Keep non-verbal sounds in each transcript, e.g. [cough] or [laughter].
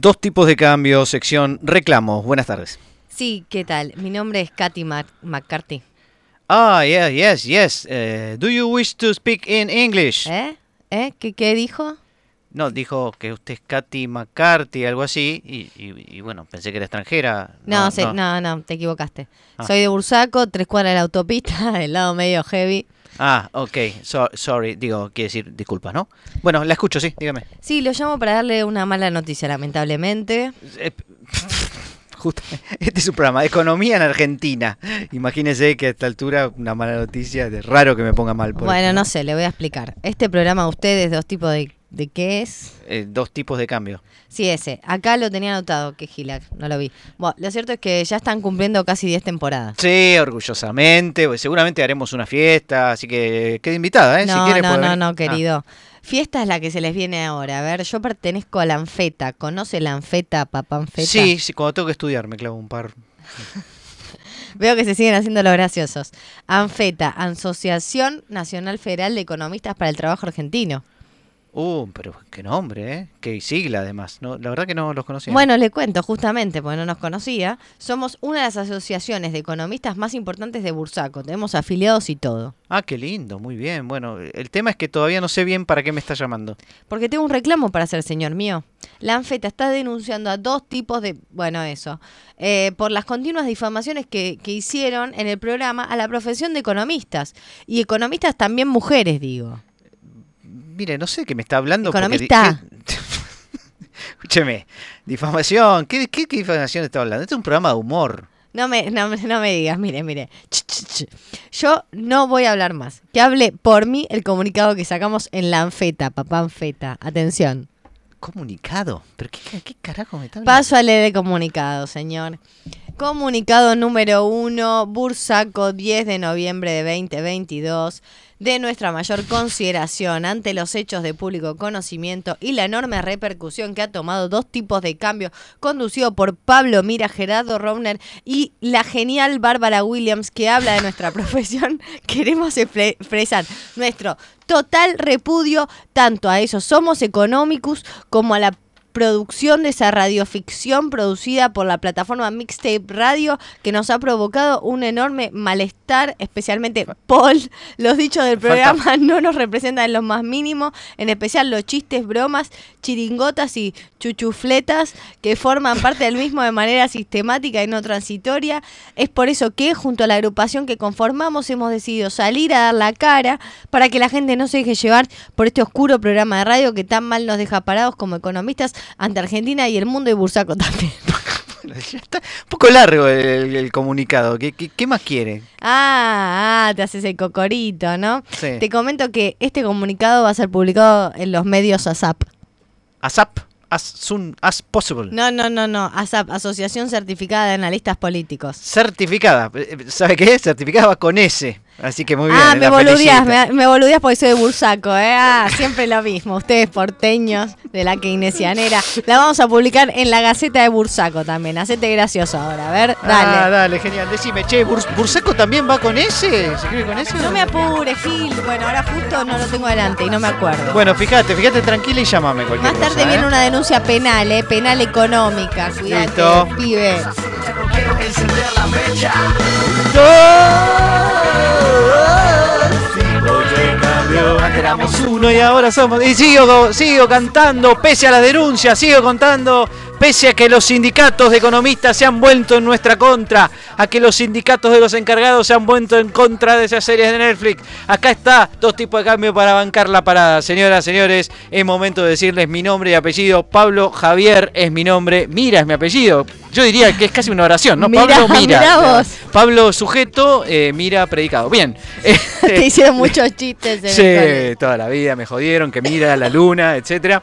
Dos tipos de cambio, sección reclamos. Buenas tardes. Sí, ¿qué tal? Mi nombre es Katy McCarthy. Ah, yeah, yes, yes. Uh, do you wish to speak in English? ¿Eh? ¿Eh? ¿Qué, qué dijo? No, dijo que usted es Katy McCarthy, algo así, y, y- y bueno, pensé que era extranjera. No, no, no, te equivocaste. Ah. Soy de Bursaco, tres cuadras de la autopista, [laughs] del lado medio heavy. Ah, ok, so- sorry, digo, quiere decir disculpas, ¿no? Bueno, la escucho, sí, dígame. Sí, lo llamo para darle una mala noticia, lamentablemente. Eh, [laughs] Justo, este es un programa economía en Argentina. Imagínese que a esta altura una mala noticia, de raro que me ponga mal. por Bueno, esto, no sé, le voy a explicar. Este programa a ustedes, dos tipos de... ¿De qué es? Eh, dos tipos de cambio. Sí, ese. Acá lo tenía anotado, que gilac, no lo vi. Bueno, lo cierto es que ya están cumpliendo casi 10 temporadas. Sí, orgullosamente. pues, Seguramente haremos una fiesta, así que quede invitada, ¿eh? No, si quiere no, no, no, Ah, querido. Fiesta es la que se les viene ahora. A ver, yo pertenezco a la Anfeta. ¿Conoce la Anfeta, papá Anfeta? sí, sí, cuando tengo que estudiar me clavo un par. [laughs] Veo que se siguen haciendo los graciosos. ANFETA, Asociación Nacional Federal de Economistas para el Trabajo Argentino. Uh, pero qué nombre, ¿eh? Qué sigla además. No, la verdad que no los conocía. Bueno, le cuento justamente, porque no nos conocía. Somos una de las asociaciones de economistas más importantes de Bursaco. Tenemos afiliados y todo. Ah, qué lindo, muy bien. Bueno, el tema es que todavía no sé bien para qué me está llamando. Porque tengo un reclamo para hacer, señor mío. La ANFETA está denunciando a dos tipos de, bueno, eso, eh, por las continuas difamaciones que, que hicieron en el programa a la profesión de economistas. Y economistas también mujeres, digo. Mire, no sé qué me está hablando. Economista. ¿qué- [laughs] Escúcheme, difamación. ¿Qué, qué, qué difamación está hablando? Este es un programa de humor. No me, no, me- no me digas, mire, mire. Ch, ch, ch. Yo no voy a hablar más. Que hable por mí el comunicado que sacamos en la Anfeta, papá Anfeta. Atención. ¿Comunicado? ¿Pero qué, qué carajo me está hablando? Paso a leer el comunicado, señor. Comunicado número uno, Bursaco, 10 de noviembre de 2022. De nuestra mayor consideración ante los hechos de público conocimiento y la enorme repercusión que ha tomado dos tipos de cambio conducido por Pablo Mira, Gerardo Rovner y la genial Bárbara Williams que habla de nuestra [laughs] profesión, queremos expre- expresar nuestro total repudio tanto a esos somos económicos como a la producción de esa radioficción producida por la plataforma Mixtape Radio que nos ha provocado un enorme malestar, especialmente Paul. Los dichos del Falta- programa [laughs] no nos representan en lo más mínimo, en especial los chistes, bromas, chiringotas y chuchufletas que forman parte del mismo de manera sistemática y no transitoria. Es por eso que junto a la agrupación que conformamos hemos decidido salir a dar la cara para que la gente no se deje llevar por este oscuro programa de radio que tan mal nos deja parados como economistas ante Argentina y el mundo y Bursaco [laughs] también. Bueno, ya está un poco largo el, el comunicado. ¿Qué, qué, qué más quiere? Ah, ah, te haces el cocorito, ¿no? Sí. Te comento que este comunicado va a ser publicado en los medios ASAP. ASAP, as soon as possible. No, no, no, no, ASAP, Asociación Certificada de Analistas Políticos. Certificada. Eh, ¿Sabe qué? Certificada va con S. Así que muy bien. ah, me felicito. me, me boludeás porque soy de Bursaco, ¿eh? Ah, siempre lo mismo. Ustedes porteños de la keynesianera. La vamos a publicar en la Gaceta de Bursaco también. Hacete gracioso ahora, a ver, dale. Ah, dale, genial. Decime, che, Burs- ¿Bursaco también va con S? ¿Se escribe con S? No me apures, Gil. Bueno, ahora justo no lo tengo delante y no me acuerdo. Bueno, fíjate, fíjate tranquila y llámame cualquier Más tarde cosa, viene ¿eh? una denuncia penal, ¿eh? Penal económica. Listo. pibe. Antes éramos uno y ahora somos. Y sigo, sigo cantando, pese a la denuncia, sigo contando, pese a que los sindicatos de economistas se han vuelto en nuestra contra, a que los sindicatos de los encargados se han vuelto en contra de esas series de Netflix. Acá está, dos tipos de cambio para bancar la parada. Señoras, señores, es momento de decirles mi nombre y apellido. Pablo Javier es mi nombre, Mira es mi apellido. Yo diría que es casi una oración, ¿no? Mirá, Pablo Mira. mirá vos. Pablo sujeto, eh, Mira predicado. Bien. [laughs] Te hicieron muchos chistes en el. Sí, toda la vida me jodieron, que mira la luna, etcétera.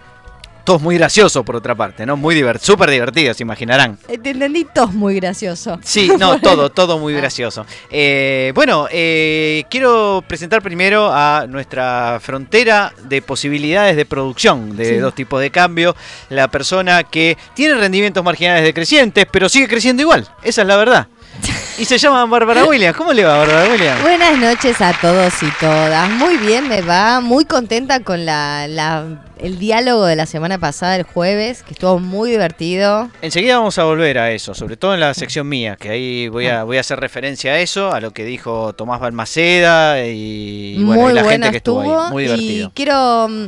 Todo es muy gracioso por otra parte, ¿no? Muy divertido, súper divertido, se imaginarán. Te entendí todo muy gracioso. Sí, no, [laughs] todo, todo muy gracioso. Eh, bueno, eh, quiero presentar primero a nuestra frontera de posibilidades de producción de Sí. dos tipos de cambio. La persona que tiene rendimientos marginales decrecientes, pero sigue creciendo igual. Esa es la verdad. Y se llama Bárbara Williams. ¿Cómo le va, Bárbara Williams? Buenas noches a todos y todas. Muy bien, me va. Muy contenta con la, la- el diálogo de la semana pasada, el jueves, que estuvo muy divertido. Enseguida vamos a volver a eso, sobre todo en la sección mía, que ahí voy a, voy a hacer referencia a eso, a lo que dijo Tomás Balmaceda y, bueno, muy y la gente que estuvo estuvo. ahí. Muy divertido. Y quiero, mm,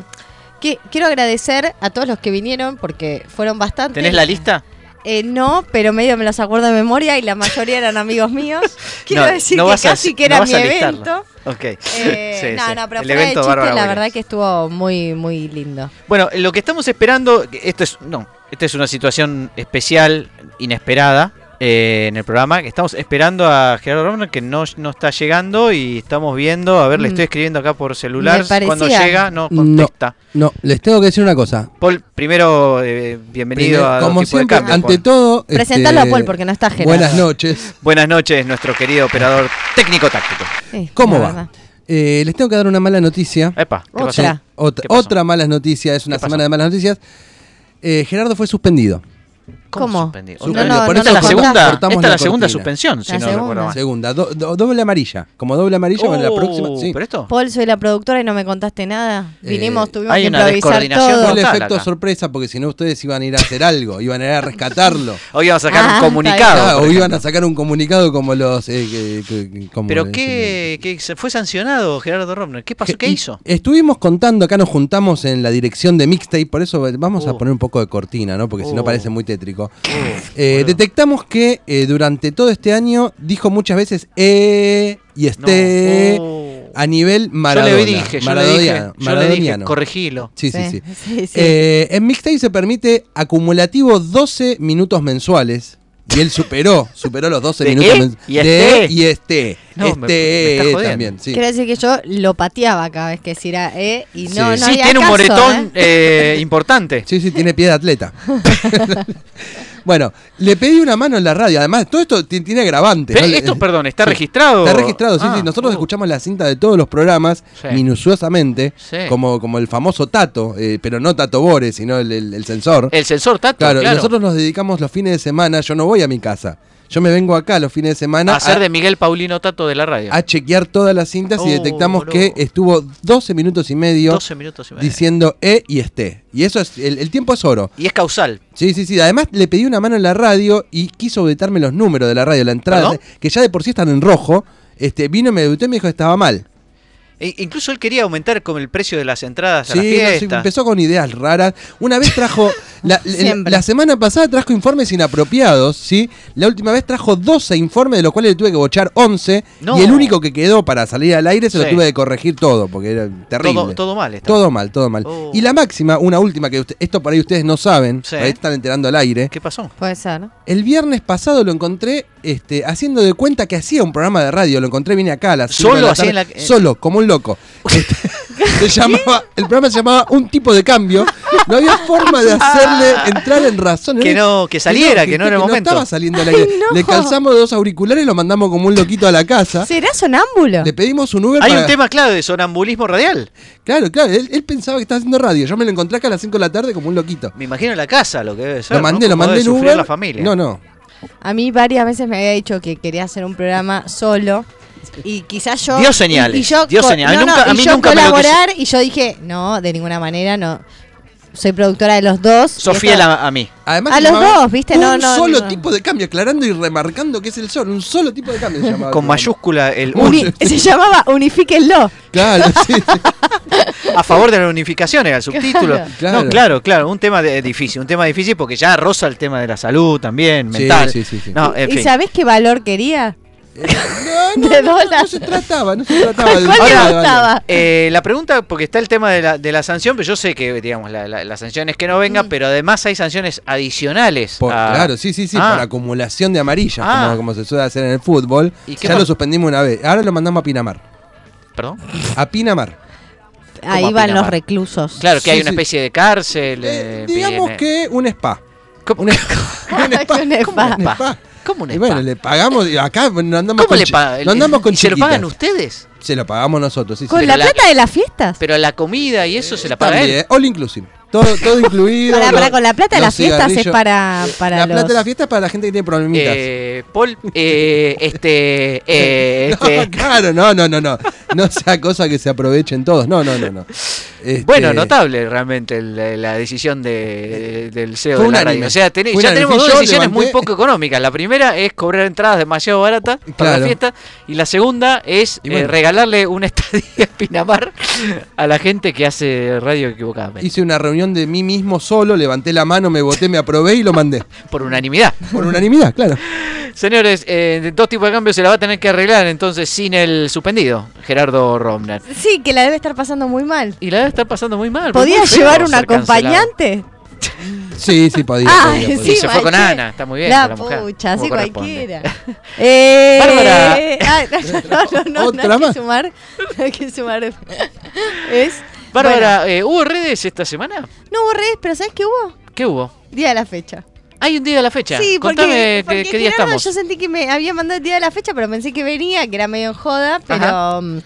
que- quiero agradecer a todos los que vinieron porque fueron bastantes. ¿Tenés la lista? Eh, no, pero medio me los acuerdo de memoria y la mayoría eran amigos míos. [laughs] Quiero No, decir no que a- casi que no era vas mi evento. Ok. Eh, [laughs] Sí, no, sí. no, pero El fuera de evento chiste, la verdad que estuvo muy, muy lindo. Bueno, lo que estamos esperando, esto es, no, esta es una situación especial, inesperada eh, en el programa. Estamos esperando a Gerardo Romner que no, no está llegando y estamos viendo, a ver, le Mm. estoy escribiendo acá por celular. Cuando llega, no No. contesta. No, les tengo que decir una cosa. Paul, primero, eh, bienvenido Primero, a como siempre, Cambio, ante Paul. todo. Presentalo a este, Paul porque no está Gerardo. Buenas noches. Buenas noches, nuestro querido operador técnico-táctico. Sí, ¿Cómo va? Eh, les tengo que dar una mala noticia. Epa, ¿qué pasó? Otra. Otra, ¿Qué pasó? otra mala noticia, es una semana de malas noticias. Eh, Gerardo fue suspendido. ¿Cómo? suspendido? No, Esta- no, Por no esta es la segunda, esta es la la segunda suspensión, si La no segunda. recuerdo mal. Segunda, do- do- doble amarilla. Como doble amarilla, bueno, la Uh, próxima. Sí. ¿Pero esto? Paul, soy la productora y no me contaste nada. Eh, Vinimos, tuvimos hay que una improvisar todo. El efecto acá. sorpresa porque si no ustedes iban a ir a hacer algo, iban a ir a rescatarlo. [laughs] Hoy vamos a sacar Ah, un comunicado. Ah, o iban a sacar un comunicado como los. eh, que- que- como Pero qué, qué- se fue sancionado Gerardo Romner. ¿Qué pasó? ¿Qué hizo? Estuvimos contando, acá nos juntamos en la dirección de Mixtape, por eso vamos a Oh. poner un poco de cortina, ¿no? Porque si no Oh. parece muy tétrico. Uh, Eh, detectamos que eh, durante todo este año dijo muchas veces eh y No. este Oh. a nivel Maradona. Yo le dije, yo le dije, maradoniano, yo le dije, maradoniano. corregilo. Sí, sí, sí. sí, sí. Eh, en Mixtape se permite acumulativo 12 minutos mensuales. Y él superó, superó los 12 De minutos y de este. y este. No, me- este me jodiendo. también, sí. Quiero decir que yo lo pateaba cada vez que decía eh y no, Sí. no sí, había tiene un caso, moretón ¿eh? eh, importante. Sí, sí, tiene pie de atleta. [laughs] bueno, le pedí una mano en la radio. Además, todo esto ti- tiene agravante. ¿no? Esto, perdón, ¿está Sí. registrado? Está registrado, sí, Ah, sí. Nosotros uh. escuchamos la cinta de todos los programas Sí. minuciosamente, Sí. como, como el famoso Tato, eh, pero no Tato Bores, sino el, el- el sensor. El sensor Tato, claro, claro. nosotros nos dedicamos los fines de semana, yo no voy a mi casa. Yo me vengo acá los fines de semana a hacer de Miguel Paulino Tato de la radio. a chequear todas las cintas y Oh, detectamos boludo. que estuvo 12 minutos y medio 12 minutos y medio. diciendo E y este. Y eso es, el, el tiempo es oro. Y es causal. Sí, sí, sí. Además le pedí una mano en la radio y quiso auditarme los números de la radio, la entrada, ¿Perdón? que ya de por sí están en rojo. Este, vino, me auditó y me dijo que estaba mal. E- incluso él quería aumentar como el precio de las entradas a Sí, las no, sí, fiestas. empezó con ideas raras. Una vez trajo, la, [laughs] la- Siempre. la semana pasada trajo informes inapropiados, ¿sí? La última vez trajo 12 informes, de los cuales le tuve que bochar 11. No. Y el único que quedó para salir al aire se lo tuve que corregir todo, porque era terrible. todo, todo mal. está. Todo mal, todo mal. Oh. Y la máxima, una última que usted- esto por ahí ustedes no saben, Sí. por ahí están enterando al aire. ¿Qué pasó? Puede ser, ¿no? El viernes pasado lo encontré este, haciendo de cuenta que hacía un programa de radio. Lo encontré, vine acá a las ¿Solo de la así en la- Solo, como un loco. Este, [laughs] se llamaba, el programa se llamaba Un tipo de cambio. No había forma de hacerle entrar en razón. Que no- que saliera, que no era el momento. estaba saliendo al aire. Ay, no. Le calzamos dos auriculares y lo mandamos como un loquito a la casa. ¿Será sonámbulo? Le pedimos un Uber Hay para- un tema claro de sonambulismo radial. Claro, claro. Él, él pensaba que estaba haciendo radio. Yo me lo encontré acá a las 5 de la tarde como un loquito. Me imagino en la casa lo que debe ser. Lo mandé, ¿no? lo mandé en Uber. la familia. No, no. A mí varias veces me había dicho que quería hacer un programa solo. Y quizás yo. Dio señales, Y, y yo, dio señales. no, no, Nunca- a y mí yo nunca me lo colaborar y yo dije, no, de ninguna manera, no. Soy productora de los dos. y esto- fiel a, a mí. Además, A los dos, ¿viste? Un No, no, solo no. tipo de cambio, aclarando y remarcando que es el sol. Un solo tipo de cambio se llamaba. Con mayúscula el Uni- un. [laughs] se llamaba Unifíquenlo. Claro, sí, sí. A favor de la unificación era el subtítulo. Claro. Claro. No, claro, claro. Un tema de- difícil. Un tema difícil porque ya roza el tema de la salud también, Sí, mental. sí, sí, sí. No, en ¿Y fin. sabés qué valor quería? No, no, De no, no, dólar. no se trataba, no se trataba ¿Cuál del valor. gustaba? Eh, la pregunta, porque está el tema de la, de la sanción, pero yo sé que, digamos, la, la- la sanción es que no venga, Mm. pero además hay sanciones adicionales. Por- a- claro, sí, sí, sí, Ah. por acumulación de amarillas, Ah. como, como se suele hacer en el fútbol. ¿Y qué Ya lo suspendimos una vez. Ahora lo mandamos a Pinamar. Perdón. A Pinamar. Ahí ¿Cómo van los reclusos. Claro, que hay una sí. especie de cárcel. Eh, eh, digamos que un spa. ¿Cómo, Un, [laughs] un spa. Un spa. [laughs] Un spa. ¿Cómo un Y bueno, spa? le pagamos, y acá no andamos ¿Cómo con le pagan? no andamos con ¿Y se lo pagan ustedes? Se lo pagamos nosotros, sí, sí. Con Pero la la- plata de las fiestas. Pero la comida y eso se la paga También, él. all inclusive. Todo, todo incluido. Para, los- para, con la plata de las fiestas es para, para La los... plata de la fiesta es para la gente que tiene problemitas. Eh, Paul, eh, este, [laughs] eh, No, este, claro, no, no, no, no. No sea cosa que se aprovechen todos. No, no, no, no. Este, Bueno, notable realmente el- la decisión de- del CEO de la radio. O sea, ten- Fue ya tenemos dos decisiones levanté- muy poco económicas. La primera es cobrar entradas demasiado baratas para la fiesta. Y la segunda es bueno. eh, regalarle una [laughs] estadía a Pinamar a la gente que hace radio equivocadamente. Hice una reunión de mí mismo solo, levanté la mano, me voté, me aprobé y lo mandé. [laughs] Por unanimidad. Por unanimidad, claro. Señores, eh, dos tipos de cambios se la va a tener que arreglar entonces sin el suspendido, Gerardo Romner. Sí, que la debe estar pasando muy mal. Y la debe estar pasando muy mal. ¿Podía muy llevar un acompañante? [laughs] Sí, sí, podía. Ah, podía, podía. Sí, se fue con. Ana, está muy bien. La con la mujer, pucha, así cualquiera. [laughs] Eh, Bárbara. ah, no, no, no, no, ¿Otra no hay más? que sumar. No hay que sumar. Es. Bárbara, eh, ¿hubo redes esta semana? no hubo redes, pero ¿sabes qué hubo? ¿Qué hubo? Día de la fecha. Hay un día de la fecha. Sí, porque, Contame porque qué, qué día estamos. yo sentí que me había mandado el día de la fecha, pero pensé que venía, que era medio en joda, pero Ajá. mm,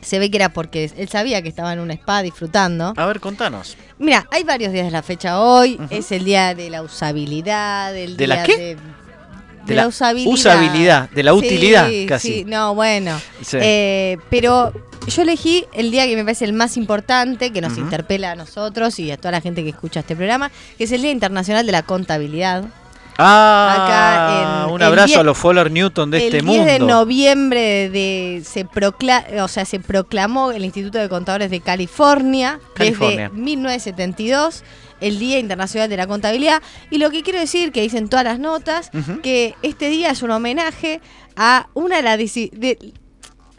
se ve que era porque él sabía que estaba en un spa disfrutando. A ver, contanos. Mira, hay varios días de la fecha hoy. Es el día de la usabilidad, el ¿De día la qué? de, De la usabilidad, de la Sí, utilidad, casi. Sí, no, bueno. Sí. Eh, pero yo elegí el día que me parece el más importante, que nos interpela a nosotros y a toda la gente que escucha este programa, que es el Día Internacional de la Contabilidad. Ah, Acá en- un el abrazo a los Fuller Newton de el este 10 mundo. de noviembre de, se, procla- o sea, se proclamó el Instituto de Contadores de California, California. desde 1972 el Día Internacional de la Contabilidad. Y lo que quiero decir, que dicen todas las notas, que este día es un homenaje a una de las de-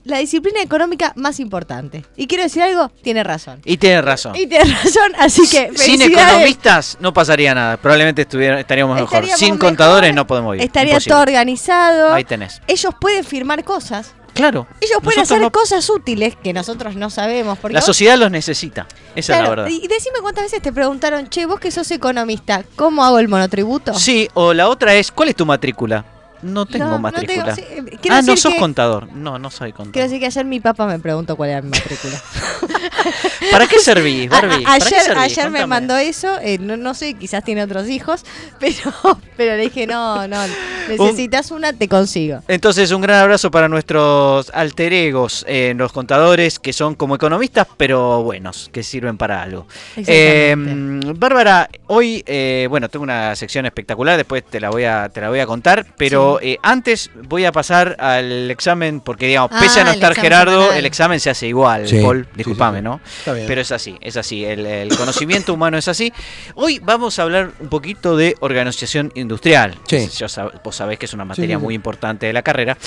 la disciplina económica más importante. Y quiero decir algo, tiene razón. Y tiene razón. Y tiene razón, así que Sin economistas no pasaría nada. Probablemente estaríamos mejor. Estaríamos Sin mejor, contadores no podemos vivir. Estaría Imposible. todo organizado. Ahí tenés. Ellos pueden firmar cosas. Claro. Ellos pueden hacer no- cosas útiles que nosotros no sabemos. Porque La vos- sociedad los necesita. Esa Claro, es la verdad. Y decime cuántas veces te preguntaron, che, vos que sos economista, ¿cómo hago el monotributo? Sí, o la otra es, ¿cuál es tu matrícula? No tengo No, no matrícula. tengo, sí, eh, ah, no sos que- contador. No, no soy contador. Quiero decir que ayer mi papá me preguntó cuál era mi matrícula. [laughs] [laughs] ¿Para qué servís, A- a- Barbie? ¿Para qué ayer servís? ayer me mandó eso, eh, no, no sé, quizás tiene otros hijos, [laughs] pero, pero le dije, no, no, [laughs] necesitas una, te consigo. Entonces, un gran abrazo para nuestros alter egos, eh, los contadores que son como economistas, pero buenos, que sirven para algo. Eh, Exactamente. Bárbara, hoy, eh, bueno, tengo una sección espectacular, después te la voy a, te la voy a contar, pero eh, antes voy a pasar al examen, porque digamos, Ah, pese a no el estar Gerardo, semanal. el examen se hace igual, Sí, Paul, sí, disculpame, sí, ¿no? Está bien. Pero es así, es así, el, el conocimiento humano es así. Hoy vamos a hablar un poquito de organización industrial. Sí. Yo sab- vos sabés que es una materia sí, sí. muy importante de la carrera,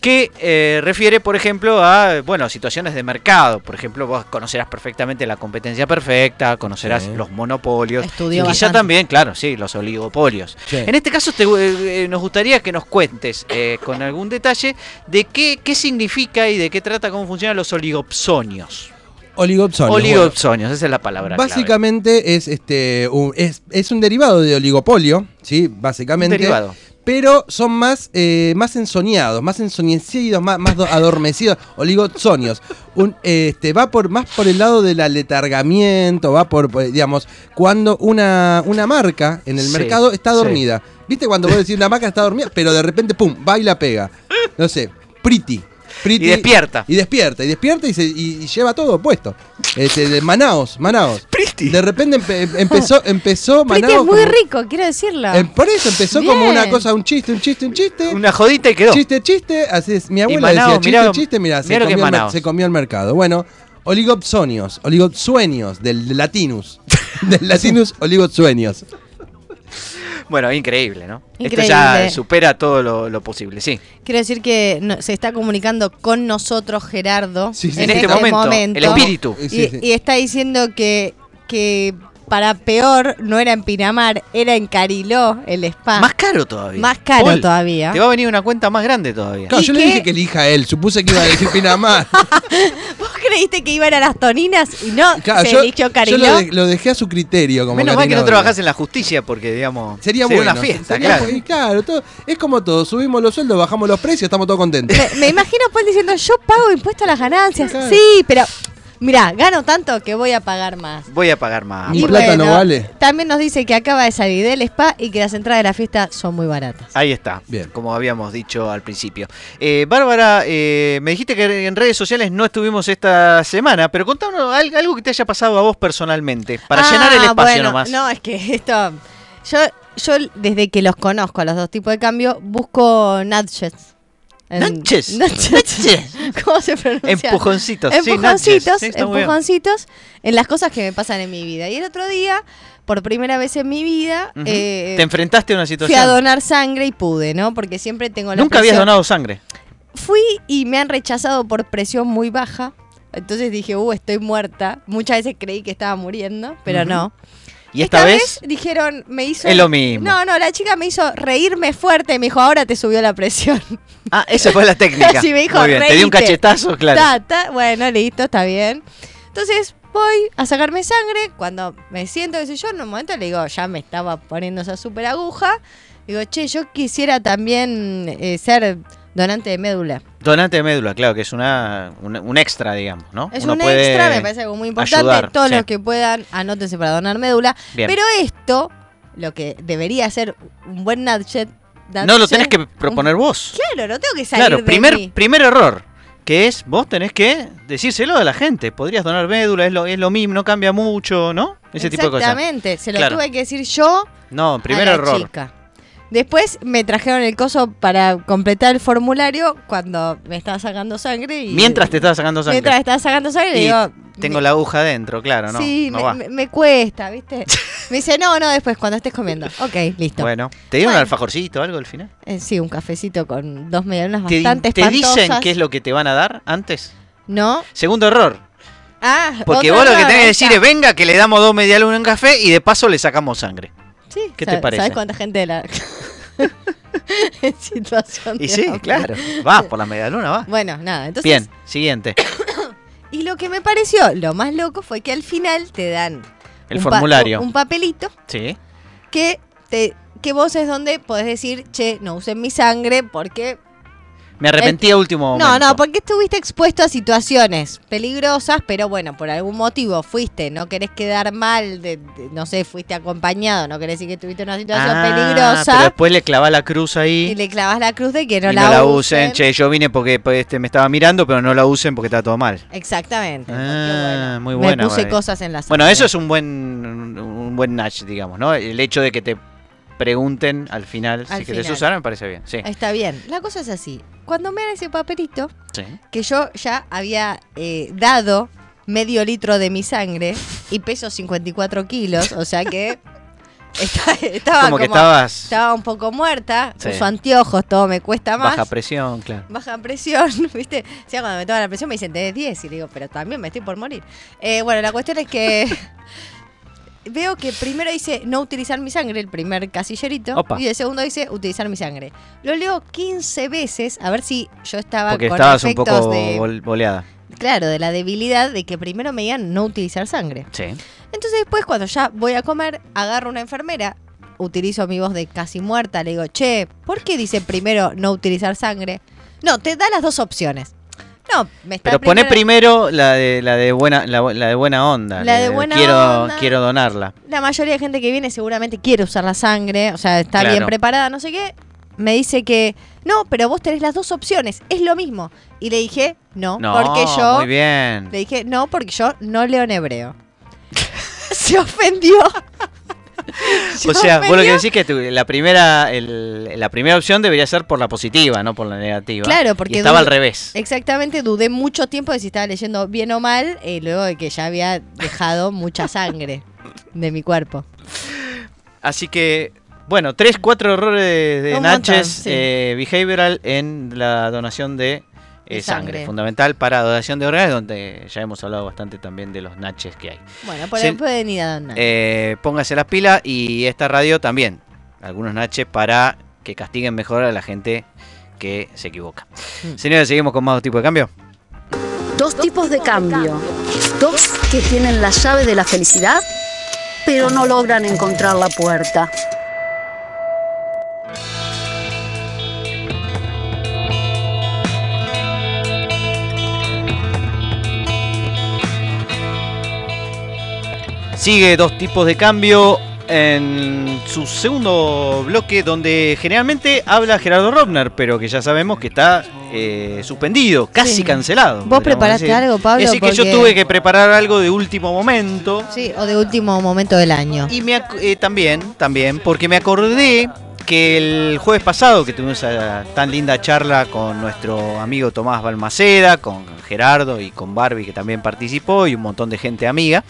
que eh, refiere, por ejemplo, a bueno, situaciones de mercado. Por ejemplo, vos conocerás perfectamente la competencia perfecta, conocerás Sí. los monopolios, Estudió y quizá bastante. también, claro, sí, los oligopolios. Sí. En este caso te- eh, eh, nos gustaría que nos cuentes eh, con algún detalle de qué, qué significa y de qué trata, cómo funcionan los oligopsonios. Oligopsonios. bueno. Oligopsonios, esa es la palabra. clave. Básicamente es este un, es, es un derivado de oligopolio, sí, Un básicamente. derivado. Pero son más, eh, más ensoñados, más ensoñecidos, más, más do- adormecidos, oligopsonios. Un, este, va por más por el lado del aletargamiento, va por, digamos, cuando una, una marca en el Sí, mercado está sí. dormida. ¿Viste cuando vos decís una marca está dormida? Pero de repente, pum, va y la pega. No sé, Pretty. Pretty Y despierta. Y despierta, y despierta y, se, y- y lleva todo puesto. Este, de Manaos, Manaos. Pretty. De repente empe- empezó, [laughs] empezó Pretty Manaos. es muy como- rico, quiero decirlo. em- por eso empezó como Bien. una cosa, un chiste, un chiste, un chiste. Una jodita y quedó. Chiste, chiste. Así es. Mi abuela Manaos, decía chiste, mirá- chiste. Mira, se, mirá es comió el se comió el mercado. Bueno, oligopsonios, oligopsueños, del, del latinus. [laughs] del latinus, oligopsueños. Bueno, increíble, ¿no? Esto ya supera todo lo, lo posible, sí. Quiero decir que no- se está comunicando con nosotros Gerardo Sí, sí, en, en este, momento, el espíritu. Sí, Y, sí. y está diciendo que, que para peor no era en Pinamar, era en Cariló, el spa. Más caro todavía. Más caro Paul, todavía. Te va a venir una cuenta más grande todavía. Claro, ¿Y yo le qué? dije que elija él. Supuse que iba a decir Pinamar. [laughs] ¿Vos creíste que iba a ir a las toninas y no Claro, se yo, eligió yo Cariló? lo, de- lo dejé a su criterio. Como Menos mal que no trabajás en la justicia porque, digamos, Sería, bueno. una fiesta, sería claro. bueno. Y claro, todo- es como todo. Subimos los sueldos, bajamos los precios, estamos todos contentos. Me, me imagino Paul diciendo, yo pago impuesto a las ganancias. Claro. Sí, pero Mirá, gano tanto que voy a pagar más. Voy a pagar más. Mi plata no vale. También nos dice que acaba de salir del spa y que las entradas de la fiesta son muy baratas. Ahí está, Bien. como habíamos dicho al principio. Eh, Bárbara, eh, me dijiste que en redes sociales no estuvimos esta semana, pero contanos al- algo que te haya pasado a vos personalmente, para Ah, llenar el espacio bueno, nomás. No, es que esto. Yo, yo desde que los conozco a los dos tipos de cambio, busco nudges. [laughs] ¿Cómo se pronuncia? Empujoncitos, sí, Empujoncitos. Sí, empujoncitos en las cosas que me pasan en mi vida. Y el otro día, por primera vez en mi vida, eh, Te enfrentaste a una fui situación. a donar sangre y pude, ¿no? Porque siempre tengo la Nunca habías presión- donado sangre. Fui y me han rechazado por presión muy baja. Entonces dije, uh, estoy muerta. Muchas veces creí que estaba muriendo, pero no. Y esta, vez, dijeron, me hizo. Es lo mismo. No, no, la chica me hizo reírme fuerte y me dijo, ahora te subió la presión. [laughs] Ah, esa fue la técnica. [laughs] Sí, me dijo, Muy bien, te di un cachetazo, claro. Ta, ta, bueno, listo, está bien. Entonces voy a sacarme sangre. Cuando me siento, qué sé yo, en un momento le digo, ya me estaba poniendo esa super aguja. Digo, che, yo quisiera también eh, ser donante de médula. Donante de médula, claro, que es una, una- un extra, digamos, ¿no? Es Uno un puede extra, me parece algo muy importante. ayudar, Todos sí. los que puedan, anótense para donar médula. Bien. Pero esto, lo que debería ser un buen nudget. No lo tenés que proponer vos. Claro, no tengo que salir Claro, de primer, mí. primer error, que es vos tenés que decírselo a la gente. Podrías donar médula, es lo, es lo mismo, no cambia mucho, ¿no? Ese tipo de cosas. Exactamente, se lo Claro. tuve que decir yo No, primer a la error. chica. Después me trajeron el coso para completar el formulario cuando me estaba sacando sangre. Y Mientras te estabas sacando sangre. Mientras estaba sacando sangre, Y digo. Tengo me- la aguja adentro, claro, ¿no? sí, no me, va. me- me cuesta, ¿viste? [laughs] me dice, no, no, después, cuando estés comiendo. Ok, listo. Bueno, ¿te dieron un alfajorcito o algo al final? Eh, sí, un cafecito con dos medialunas ¿Te, di- bastante te dicen qué es lo que te van a dar antes? No. Segundo error. Ah, Porque vos lo que tenés que decir es venga que le damos dos medialunas en café y de paso le sacamos sangre. Sí, ¿Qué te ¿sabes- parece? ¿Sabes cuánta gente de la. [laughs] en situación Y de sí, hambre? claro. Va, por la medialuna va. Bueno, nada, entonces. Bien, siguiente. [coughs] Y lo que me pareció lo más loco fue que al final te dan. El un pa- formulario. un papelito Sí. que te que vos es donde podés decir, che, no usen mi sangre porque... Me arrepentí a último momento. No, no, porque estuviste expuesto a situaciones peligrosas, pero bueno, por algún motivo fuiste, no querés quedar mal, de, de- no sé, fuiste acompañado, no querés decir que tuviste una situación Ah, Pero peligrosa después le clavás la cruz ahí y le clavas la cruz de que no, y la, no la usen. usen. Che, yo vine porque pues, este, me estaba mirando, pero no la usen porque está todo mal. Exactamente. Ah, bueno, muy buena, Me puse cosas en la. Bueno, eso es un buen un buen nudge, digamos, ¿no? El hecho de que te pregunten al final Al si querés usar me parece bien. Sí. Está bien. La cosa es así. Cuando me dan ese papelito, sí. que yo ya había eh, dado medio litro de mi sangre y peso 54 kilos, o sea que [laughs] esta- estaba Como que estabas estaba un poco muerta, Sí. uso anteojos, todo me cuesta más. baja presión, claro. Baja presión, [laughs] ¿viste? O sea, cuando me toman la presión me dicen, tenés 10. Y le digo, pero también me estoy por morir. Eh, bueno, la cuestión es que veo que primero dice no utilizar mi sangre, el primer casillerito. Opa. Y el segundo dice utilizar mi sangre. Lo leo 15 veces, a ver si yo estaba Porque con estabas un poco de... boleada. Claro, de la debilidad de que primero me digan no utilizar sangre. Sí. Entonces después cuando ya voy a comer, agarro una enfermera, utilizo mi voz de casi muerta, le digo, che, ¿por qué dice primero no utilizar sangre? No, te da las dos opciones. No, me está Pero pone primero la de la de buena la, la de buena onda. La de buena quiero onda. quiero donarla. La mayoría de gente que viene seguramente quiere usar la sangre, o sea, está Claro. bien preparada, no sé qué. Me dice que, no, pero vos tenés las dos opciones, es lo mismo. Y le dije, no, No, porque yo... muy bien. Le dije, no, porque yo no leo en hebreo. [laughs] Se ofendió. [laughs] O sea, vos lo que decís que tu- la primera el- la primera opción debería ser por la positiva, no por la negativa. Claro, porque Y estaba al revés. Exactamente, dudé mucho tiempo de si estaba leyendo bien o mal, eh, luego de que ya había dejado mucha sangre de mi cuerpo. Así que, bueno, tres, cuatro errores de, de Natchez sí. eh, behavioral en la donación de, eh, De sangre. sangre. Fundamental para donación de órganos, donde ya hemos hablado bastante también de los Natchez que hay. Bueno, por ahí pueden ir a donar. Eh, póngase las pilas y esta radio también. Algunos Natchez para que castiguen mejor a la gente que se equivoca. Mm. Señores, seguimos con más tipo de cambio. Dos tipos de cambio. Dos que tienen la llave de la felicidad, pero no logran encontrar la puerta. Sigue dos tipos de cambio en su segundo bloque donde generalmente habla Gerardo Robner, pero que ya sabemos que está eh, suspendido, casi Sí. cancelado. ¿Vos preparaste decir. algo, Pablo? Es decir, que yo tuve que preparar algo de último momento. Sí, o de último momento del año. Y me eh, también, también, porque me acordé que el jueves pasado que tuvimos esa tan linda charla con nuestro amigo Tomás Balmaceda, con Gerardo y con Barbie que también participó y un montón de gente amiga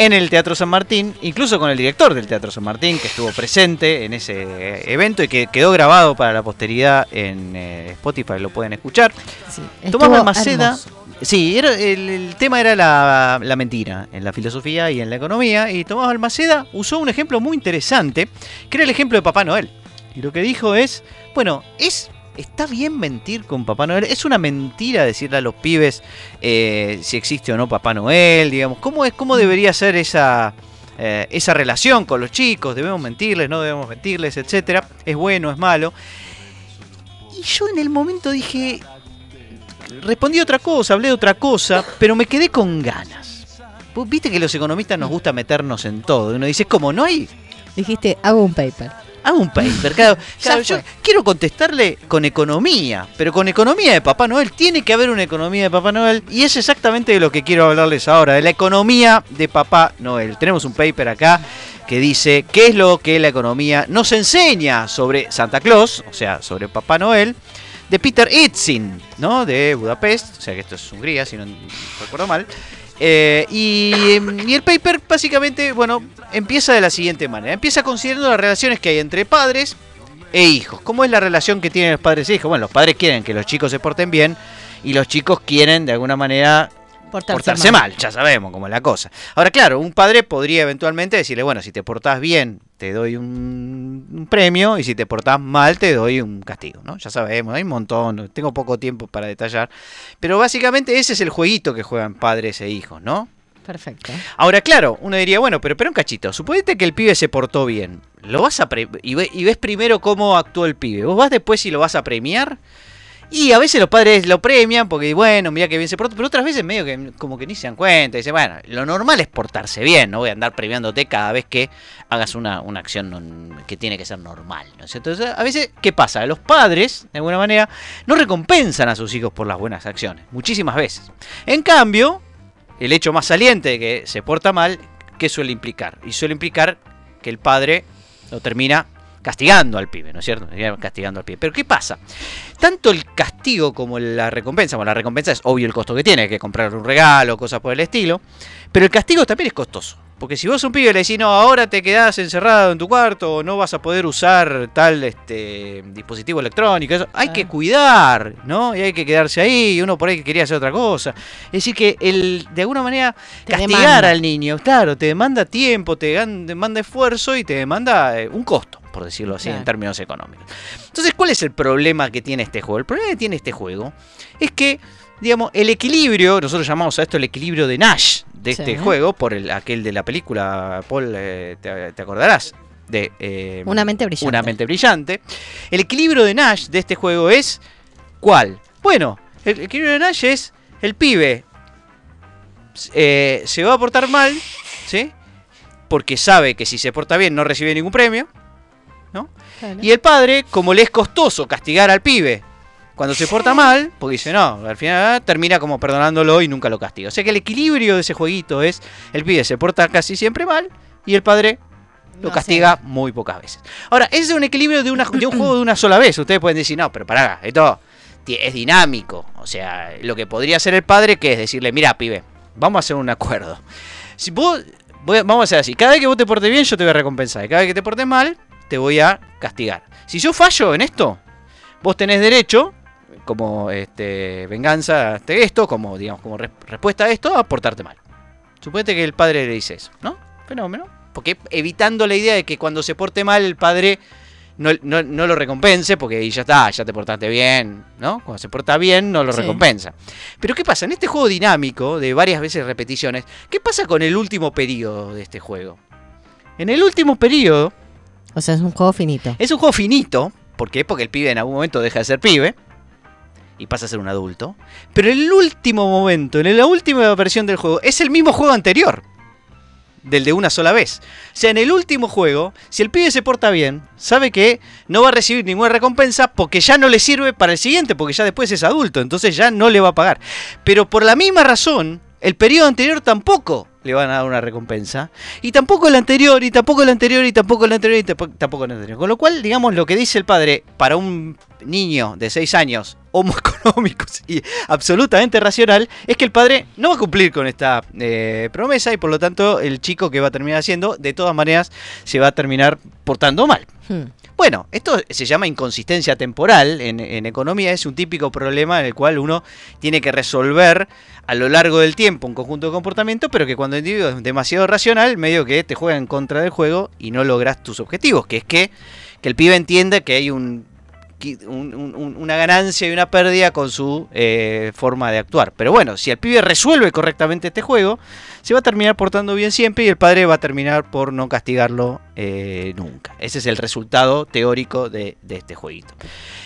en el Teatro San Martín, incluso con el director del Teatro San Martín que estuvo presente en ese evento y que quedó grabado para la posteridad en eh, Spotify, lo pueden escuchar. Sí, Tomás Balmaceda. Sí, era, el, el tema era la, la mentira en la filosofía y en la economía. Y Tomás Balmaceda usó un ejemplo muy interesante, que era el ejemplo de Papá Noel. Y lo que dijo es, bueno, es está bien mentir con Papá Noel. Es una mentira decirle a los pibes eh, si existe o no Papá Noel, digamos. ¿Cómo, es, cómo debería ser esa, eh, esa relación con los chicos? ¿Debemos mentirles, no debemos mentirles, etcétera? ¿Es bueno, es malo? Y yo en el momento dije, respondí otra cosa, hablé de otra cosa, pero me quedé con ganas. Viste que los economistas nos gusta meternos en todo. Uno dice, ¿cómo no hay? Dijiste, hago un paper. Hago un paper. Claro, claro, yo quiero contestarle con economía, pero con economía de Papá Noel. Tiene que haber una economía de Papá Noel. Y es exactamente de lo que quiero hablarles ahora, de la economía de Papá Noel. Tenemos un paper acá que dice qué es lo que la economía nos enseña sobre Santa Claus, o sea, sobre Papá Noel, de Peter Itzin, ¿no? De Budapest, o sea que esto es Hungría, si no recuerdo mal. Eh, y, em, y el paper básicamente, bueno, empieza de la siguiente manera. Empieza considerando las relaciones que hay entre padres e hijos. ¿Cómo es la relación que tienen los padres e hijos? Bueno, los padres quieren que los chicos se porten bien y los chicos quieren de alguna manera Portarse, portarse mal. ya sabemos cómo es la cosa. Ahora, claro, un padre podría eventualmente decirle, bueno, si te portás bien, te doy un, un premio, y si te portás mal, te doy un castigo, ¿no? Ya sabemos, hay un montón, tengo poco tiempo para detallar. Pero básicamente ese es el jueguito que juegan padres e hijos, ¿no? Perfecto. Ahora, claro, uno diría, bueno, pero, pero un cachito, suponete que el pibe se portó bien. Lo vas a pre- y, ve- y ves primero cómo actuó el pibe. ¿Vos vas después y lo vas a premiar? Y a veces los padres lo premian porque, bueno, mira que bien se portó, pero otras veces medio que como que ni se dan cuenta. Dicen, bueno, lo normal es portarse bien, no voy a andar premiándote cada vez que hagas una, una acción que tiene que ser normal. ¿no? Entonces, a veces, ¿qué pasa? Los padres, de alguna manera, no recompensan a sus hijos por las buenas acciones, muchísimas veces. En cambio, el hecho más saliente de que se porta mal, ¿qué suele implicar? Y suele implicar que el padre lo termina castigando al pibe, ¿no es cierto? Castigando al pibe. Pero ¿qué pasa? Tanto el castigo como la recompensa, bueno, la recompensa es obvio el costo que tiene, hay que comprarle un regalo, cosas por el estilo, pero el castigo también es costoso. Porque si vos a un pibe le decís, no, ahora te quedás encerrado en tu cuarto, o no vas a poder usar tal este dispositivo electrónico, eso, hay que cuidar, ¿no? Y hay que quedarse ahí, y uno por ahí quería hacer otra cosa. Es decir, que el, de alguna manera Te castigar demanda. al niño, claro, te demanda tiempo, te demanda esfuerzo y te demanda eh, un costo, por decirlo así, en términos económicos. Entonces, ¿cuál es el problema que tiene este juego? El problema que tiene este juego es que, digamos, el equilibrio, nosotros llamamos a esto el equilibrio de Nash de Sí. este juego, por el, aquel de la película, Paul, eh, te, te acordarás, de eh, Una mente brillante. Una mente brillante. El equilibrio de Nash de este juego es, ¿cuál? Bueno, el equilibrio de Nash es el pibe eh, se va a portar mal, ¿sí? Porque sabe que si se porta bien no recibe ningún premio. Claro. Y el padre, como le es costoso castigar al pibe cuando se porta mal, porque dice, no, al final ah, termina como perdonándolo y nunca lo castiga. O sea que el equilibrio de ese jueguito es, el pibe se porta casi siempre mal y el padre lo No castiga muy pocas veces. Ahora, ese es un equilibrio de, una, de un juego de una sola vez. Ustedes pueden decir, no, pero pará, esto es dinámico. O sea, lo que podría hacer el padre, que es decirle, mira, pibe, vamos a hacer un acuerdo. Si vos, voy vamos a hacer así, cada vez que vos te portes bien, yo te voy a recompensar. Y cada vez que te portes mal, te voy a castigar. Si yo fallo en esto, vos tenés derecho, como este, venganza de esto, como digamos, como res- respuesta a esto, a portarte mal. Suponete que el padre le dice eso, ¿no? Fenómeno. Porque evitando la idea de que cuando se porte mal el padre no, no- no lo recompense, porque ahí ya está, ya te portaste bien, ¿no? Cuando se porta bien no lo Sí. recompensa. Pero ¿qué pasa? En este juego dinámico, de varias veces repeticiones, ¿qué pasa con el último periodo de este juego? En el último periodo, O sea, es un juego finito. es un juego finito. ¿Por? Porque el pibe en algún momento deja de ser pibe. Y pasa a ser un adulto. Pero en el último momento, en la última versión del juego, es el mismo juego anterior. del de una sola vez. O sea, en el último juego, si el pibe se porta bien, sabe que no va a recibir ninguna recompensa porque ya no le sirve para el siguiente, porque ya después es adulto, entonces ya no le va a pagar. Pero por la misma razón, el periodo anterior tampoco le van a dar una recompensa. Y tampoco el anterior, y tampoco el anterior, y tampoco el anterior, y tampoco, el anterior. Con lo cual, digamos, lo que dice el padre para un niño de 6 años, homo económicos y absolutamente racional, es que el padre no va a cumplir con esta eh, promesa y por lo tanto el chico que va a terminar haciendo, de todas maneras, se va a terminar portando mal. Hmm. Bueno, esto se llama inconsistencia temporal en, en economía, es un típico problema en el cual uno tiene que resolver a lo largo del tiempo un conjunto de comportamientos, pero que cuando el individuo es demasiado racional, medio que te juega en contra del juego y no logras tus objetivos, que es que, que el pibe entienda que hay un, un- un- una ganancia y una pérdida con su eh, forma de actuar. Pero bueno, si el pibe resuelve correctamente este juego, se va a terminar portando bien siempre y el padre va a terminar por no castigarlo eh, nunca. Ese es el resultado teórico de, este jueguito.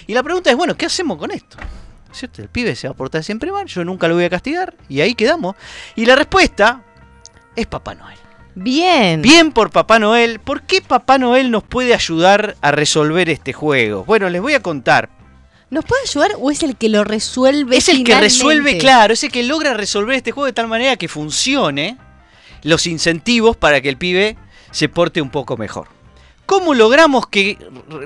Y la pregunta es, bueno, ¿qué hacemos con esto? El pibe se va a portar siempre mal, yo nunca lo voy a castigar y ahí quedamos. Y la respuesta es Papá Noel. Bien. Bien por Papá Noel. ¿Por qué Papá Noel nos puede ayudar a resolver este juego? Bueno, les voy a contar. ¿Nos puede ayudar o es el que lo resuelve? Es el que resuelve, claro, es el que logra resolver este juego de tal manera que funcione los incentivos para que el pibe se porte un poco mejor. ¿Cómo logramos que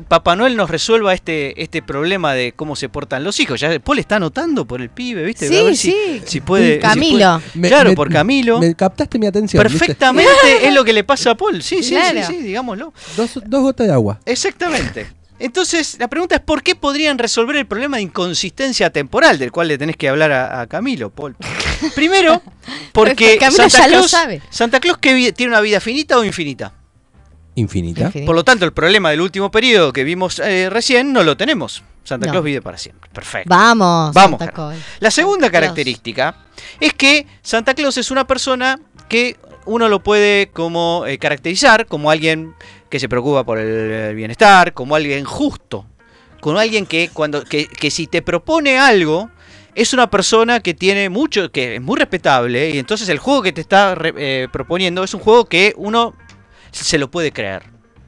Papá Noel nos resuelva este, este problema de cómo se portan los hijos? Ya Paul está anotando por el pibe, ¿viste? A Sí, ver si- sí. Si, puede, si Camilo. puede- Claro, por Camilo. Me captaste mi atención. ¿viste? Perfectamente [laughs] es lo que le pasa a Paul. Sí, sí, Claro. sí, sí, digámoslo. Dos, dos gotas de agua. Exactamente. Entonces, la pregunta es ¿por qué podrían resolver el problema de inconsistencia temporal del cual le tenés que hablar a, a Camilo, Paul? Primero, [laughs] porque Camilo Santa ya lo Claus, sabe. Santa Claus ¿qué vi- tiene una vida finita o infinita. Infinita. Infinita. Por lo tanto, el problema del último periodo que vimos eh, recién no lo tenemos. Santa No. Claus vive para siempre. Perfecto. Vamos. Vamos, Santa Germán. Claus. La segunda Santa Claus. característica es que Santa Claus es una persona que uno lo puede como eh, caracterizar como alguien que se preocupa por el, el bienestar, como alguien justo, como alguien que cuando que, que si te propone algo es una persona que tiene mucho, que es muy respetable y entonces el juego que te está re- eh, proponiendo es un juego que uno se lo puede creer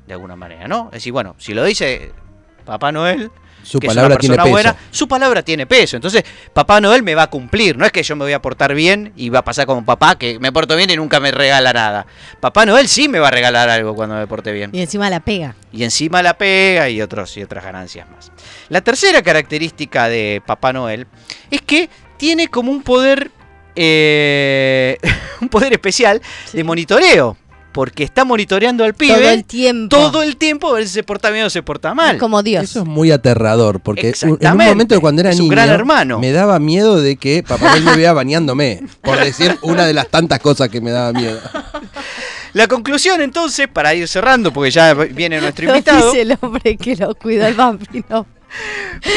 de alguna manera, ¿no? Es decir, bueno, si lo dice Papá Noel, Su que es palabra una tiene persona peso. buena, su palabra tiene peso. Entonces, Papá Noel me va a cumplir. No es que yo me voy a portar bien y va a pasar como papá, que me porto bien y nunca me regala nada. Papá Noel sí me va a regalar algo cuando me porte bien. Y encima la pega. Y encima la pega y, otros, y otras ganancias más. La tercera característica de Papá Noel es que tiene como un poder, eh, [laughs] un poder especial de monitoreo. Porque está monitoreando al pibe Todo el tiempo. todo el tiempo a ver si se porta bien o se porta mal. Es como Dios. Eso es muy aterrador, porque en un momento cuando era Es un niño gran hermano. me daba miedo de que Papá Noel me vea bañándome, por decir una de las tantas cosas que me daba miedo. La conclusión entonces, para ir cerrando, porque ya viene nuestro Lo invitado, [laughs] dice el hombre que lo cuidó el bambino.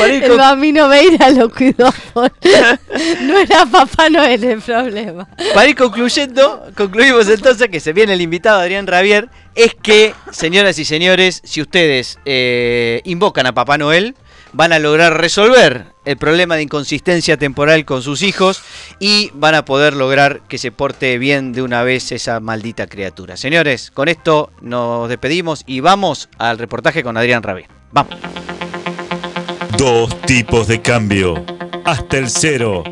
Ir El bambino Veira lo cuidó. por- [laughs] No era Papá Noel el problema. para ir concluyendo, concluimos entonces que se viene el invitado Adrián Ravier, es que, señoras y señores, si ustedes eh, invocan a Papá Noel, van a lograr resolver el problema de inconsistencia temporal con sus hijos y van a poder lograr que se porte bien de una vez esa maldita criatura. Señores, con esto nos despedimos y vamos al reportaje con Adrián Ravier. Vamos. Dos tipos de cambio. Hasta el cero.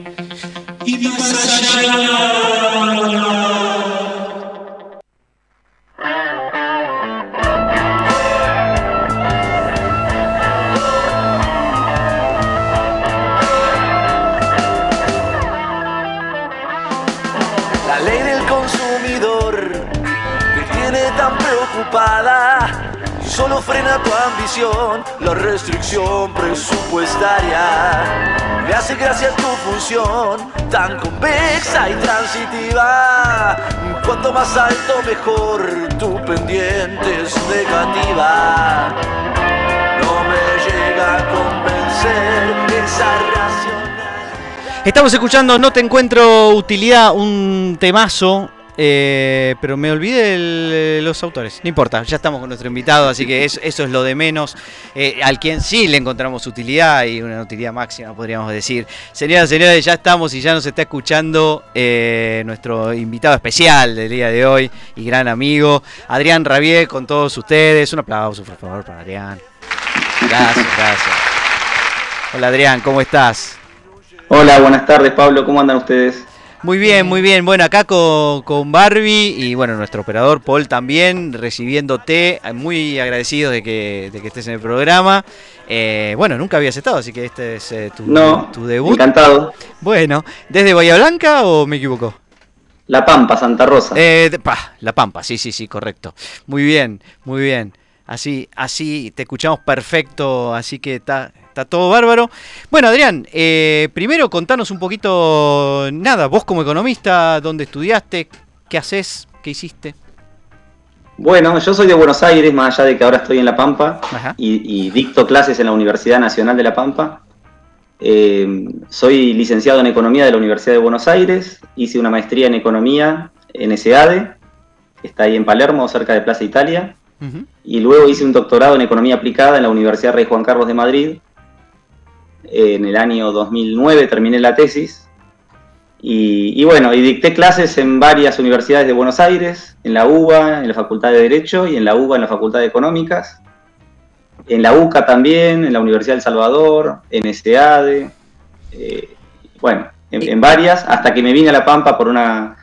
La ley del consumidor te tiene tan preocupada solo frena tu ambición la restricción presupuestaria. Le hace gracia tu función tan convexa y transitiva. Cuanto más alto mejor tu pendiente es negativa. No me llega a convencer esa racionalidad. Estamos escuchando No te encuentro utilidad, un temazo eh, pero me olvidé el- los autores. No importa, ya estamos con nuestro invitado, así que es- eso es lo de menos. Eh, al quien sí le encontramos utilidad y una utilidad máxima, podríamos decir. Señoras y señores, ya estamos y ya nos está escuchando eh, nuestro invitado especial del día de hoy y gran amigo, Adrián Rabier, con todos ustedes. Un aplauso, por favor, para Adrián. Gracias, gracias. Hola Adrián, ¿cómo estás? Hola, buenas tardes Pablo, ¿cómo andan ustedes? Muy bien, muy bien. Bueno, acá con, con Barbie y bueno, nuestro operador Paul también, recibiéndote, eh, muy agradecido de que, de que estés en el programa. Eh, bueno, nunca habías estado, así que este es eh, tu, No, tu debut. encantado. Bueno, ¿desde Bahía Blanca o me equivoco? La Pampa, Santa Rosa. Eh, de- pa, La Pampa, sí, sí, sí, correcto. Muy bien, muy bien. Así, así te escuchamos perfecto, así que está, está todo bárbaro. Bueno, Adrián, eh, primero contanos un poquito, nada, vos como economista, dónde estudiaste, qué haces, qué hiciste. Bueno, yo soy de Buenos Aires, más allá de que ahora estoy en La Pampa y, y dicto clases en la Universidad Nacional de La Pampa. Eh, soy licenciado en Economía de la Universidad de Buenos Aires, hice una maestría en Economía en SEADE, que está ahí en Palermo, cerca de Plaza Italia, y luego hice un doctorado en Economía Aplicada en la Universidad Rey Juan Carlos de Madrid. En el año 2009 terminé la tesis. Y, y bueno, y dicté clases en varias universidades de Buenos Aires, en la UBA, en la Facultad de Derecho y en la UBA, en la Facultad de Económicas. En la UCA también, en la Universidad del Salvador, en SEADE. eh, bueno, en, en varias, hasta que me vine a La Pampa por una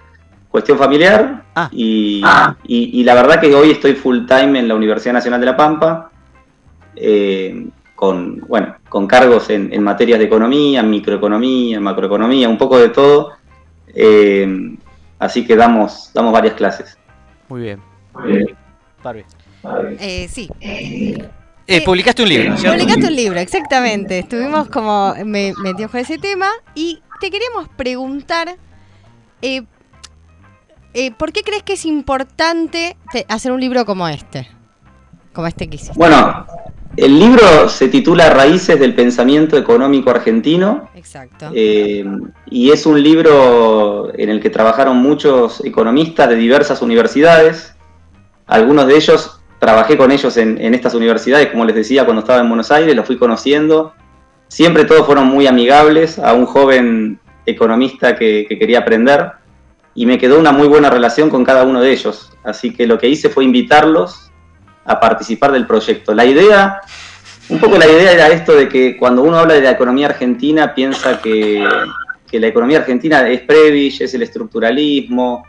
cuestión familiar. Ah. Y, y- y la verdad que hoy estoy full time en la Universidad Nacional de La Pampa. eh, con, bueno, con cargos en, en materias de economía, microeconomía, macroeconomía, un poco de todo. eh, así que damos, damos varias clases. Muy bien. Barbie. Eh, sí. Eh, publicaste un libro, ¿no es ¿cierto? Publicaste un libro, exactamente. Estuvimos como me, metidos con ese tema y te queríamos preguntar, eh, eh, ¿por qué crees que es importante te- hacer un libro como este? Como este que hiciste. Bueno, el libro se titula Raíces del Pensamiento Económico Argentino. Exacto. Eh, y es un libro en el que trabajaron muchos economistas de diversas universidades. Algunos de ellos trabajé con ellos en, en estas universidades, como les decía, cuando estaba en Buenos Aires, los fui conociendo. Siempre todos fueron muy amigables a un joven economista que, que quería aprender y me quedó una muy buena relación con cada uno de ellos. Así que lo que hice fue invitarlos a participar del proyecto. La idea un poco la idea era esto de que cuando uno habla de la economía argentina piensa que, que la economía argentina es Prevish, es el estructuralismo,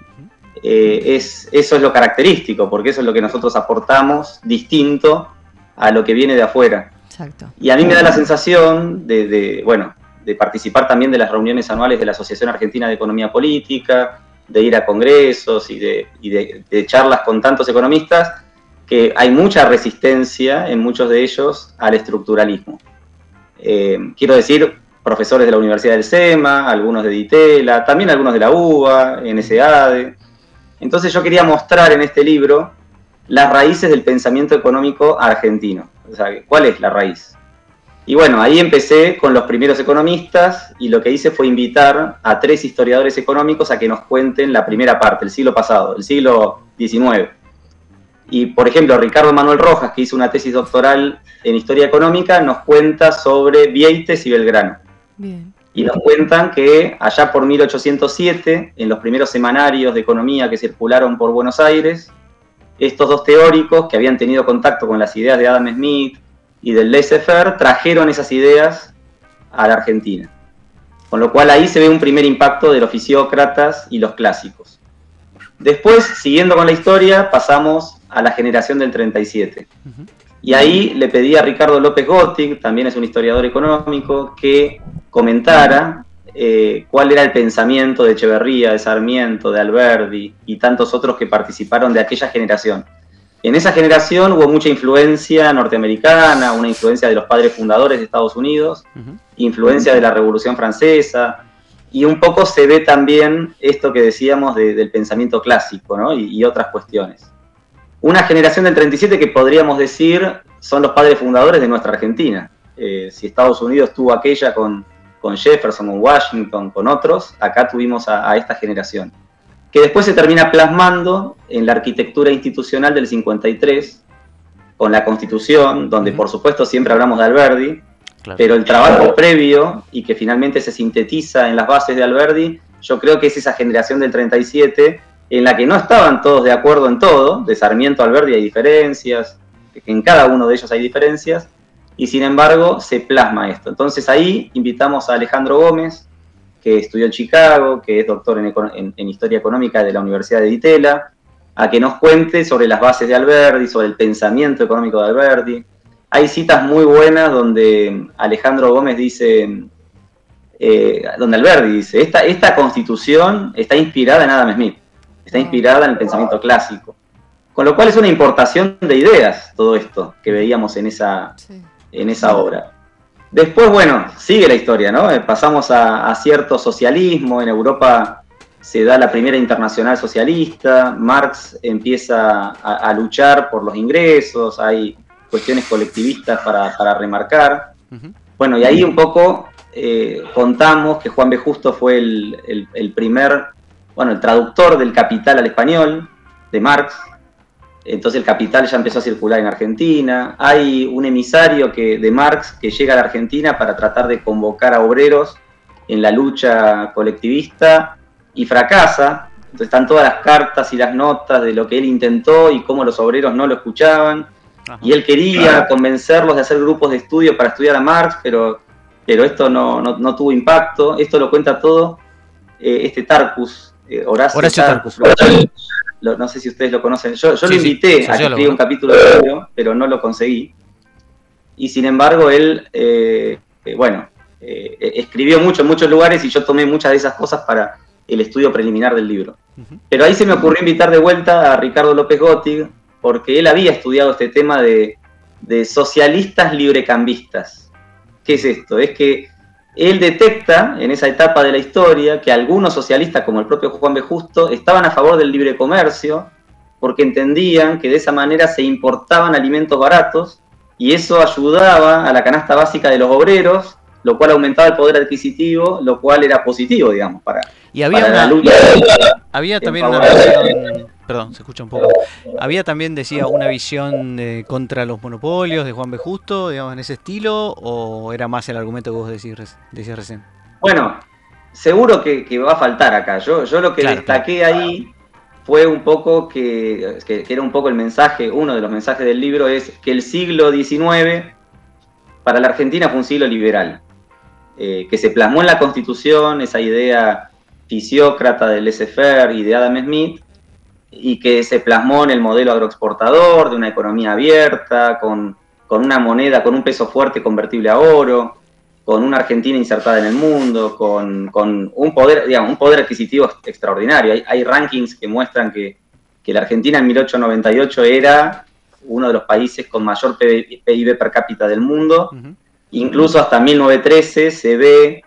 eh, es, eso es lo característico, porque eso es lo que nosotros aportamos distinto a lo que viene de afuera. Exacto. Y a mí me da la sensación de, de, bueno, de participar también de las reuniones anuales de la Asociación Argentina de Economía Política, de ir a congresos y de, y de- de charlas con tantos economistas, que hay mucha resistencia en muchos de ellos al estructuralismo. Eh, quiero decir, profesores de la Universidad del SEMA, algunos de DITELA, también algunos de la UBA, NSADE. Entonces yo quería mostrar en este libro las raíces del pensamiento económico argentino. O sea, ¿cuál es la raíz? Y bueno, ahí empecé con los primeros economistas y lo que hice fue invitar a tres historiadores económicos a que nos cuenten la primera parte, el siglo pasado, el siglo XIX. Y por ejemplo, Ricardo Manuel Rojas, que hizo una tesis doctoral en historia económica, nos cuenta sobre Vieites y Belgrano. Bien. Y nos cuentan que allá por 1807, en los primeros semanarios de economía que circularon por Buenos Aires, estos dos teóricos que habían tenido contacto con las ideas de Adam Smith y del laissez-faire trajeron esas ideas a la Argentina. Con lo cual ahí se ve un primer impacto de los fisiócratas y los clásicos. Después, siguiendo con la historia, pasamos a la generación del 37. Y ahí le pedí a Ricardo López Gottig, también es un historiador económico, que comentara eh, cuál era el pensamiento de Echeverría, de Sarmiento, de Alberdi y tantos otros que participaron de aquella generación. En esa generación hubo mucha influencia norteamericana, una influencia de los padres fundadores de Estados Unidos, influencia de la Revolución Francesa, y un poco se ve también esto que decíamos de- del pensamiento clásico ¿no? y, y otras cuestiones. Una generación del 37 que podríamos decir son los padres fundadores de nuestra Argentina. Eh, si Estados Unidos tuvo aquella con, con Jefferson, con Washington, con otros, acá tuvimos a, a esta generación. que después se termina plasmando en la arquitectura institucional del 53, con la Constitución, donde por supuesto siempre hablamos de Alberdi, Claro. pero el trabajo previo y que finalmente se sintetiza en las bases de Alberdi, yo creo que es esa generación del 37 en la que no estaban todos de acuerdo en todo, de Sarmiento a Alberdi hay diferencias, que en cada uno de ellos hay diferencias, y sin embargo se plasma esto. Entonces ahí invitamos a Alejandro Gómez, que estudió en Chicago, que es doctor en, en- en Historia Económica de la Universidad de Ditela, a que nos cuente sobre las bases de Alberdi, sobre el pensamiento económico de Alberdi. Hay citas muy buenas donde Alejandro Gómez dice, eh, donde Alberdi dice, esta, esta constitución está inspirada en Adam Smith, está inspirada en el pensamiento clásico. Con lo cual es una importación de ideas todo esto que veíamos en esa, Sí. en esa obra. Después, bueno, sigue la historia, ¿no? Eh, Pasamos a, a cierto socialismo, en Europa se da la primera internacional socialista, Marx empieza a, a luchar por los ingresos, hay cuestiones colectivistas para, para remarcar. Ujú. Bueno, y ahí un poco eh, contamos que Juan B. Justo fue el, el- el primer, bueno, el traductor del Capital al español, de Marx. Entonces el Capital ya empezó a circular en Argentina. Hay un emisario que, de Marx que llega a la Argentina para tratar de convocar a obreros en la lucha colectivista y fracasa. Entonces están todas las cartas y las notas de lo que él intentó y cómo los obreros no lo escuchaban. Ajá. Y él quería convencerlos de hacer grupos de estudio para estudiar a Marx, pero, pero esto no, no- no tuvo impacto. Esto lo cuenta todo eh, este Tarcus, eh, Horacio, Horacio. Lo- no sé si ustedes lo conocen. Yo, yo Sí, lo sí, invité a que un capítulo de libro, pero no lo conseguí. Y sin embargo, él, eh, eh, bueno, escribió mucho en muchos lugares y yo tomé muchas de esas cosas para el estudio preliminar del libro. Pero ahí se me ocurrió invitar de vuelta a Ricardo López Gottig, porque él había estudiado este tema de, de socialistas librecambistas. ¿Qué es esto? Es que él detecta en esa etapa de la historia que algunos socialistas, como el propio Juan B. Justo, estaban a favor del libre comercio porque entendían que de esa manera se importaban alimentos baratos y eso ayudaba a la canasta básica de los obreros, lo cual aumentaba el poder adquisitivo, lo cual era positivo, digamos, para, Y había para la lucha. [laughs] había también una perdón, se escucha un poco. Había también decía una visión contra los monopolios de Juan B. Justo, digamos en ese estilo, o era más el argumento que vos decís, decías recién. Bueno, seguro que, que va a faltar acá. Yo, yo lo que Claro, destaqué ahí fue un poco que, que, que era un poco el mensaje, uno de los mensajes del libro es que el siglo XIX para la Argentina fue un siglo liberal, eh, que se plasmó en la Constitución esa idea fisiócrata del laissez-faire y de Adam Smith, y que se plasmó en el modelo agroexportador de una economía abierta, con, con una moneda, con un peso fuerte convertible a oro, con una Argentina insertada en el mundo, con, con un poder, digamos, un poder adquisitivo ex- extraordinario. Hay, hay rankings que muestran que, que la Argentina en 1898 era uno de los países con mayor PIB per cápita del mundo. Incluso hasta 1913 se ve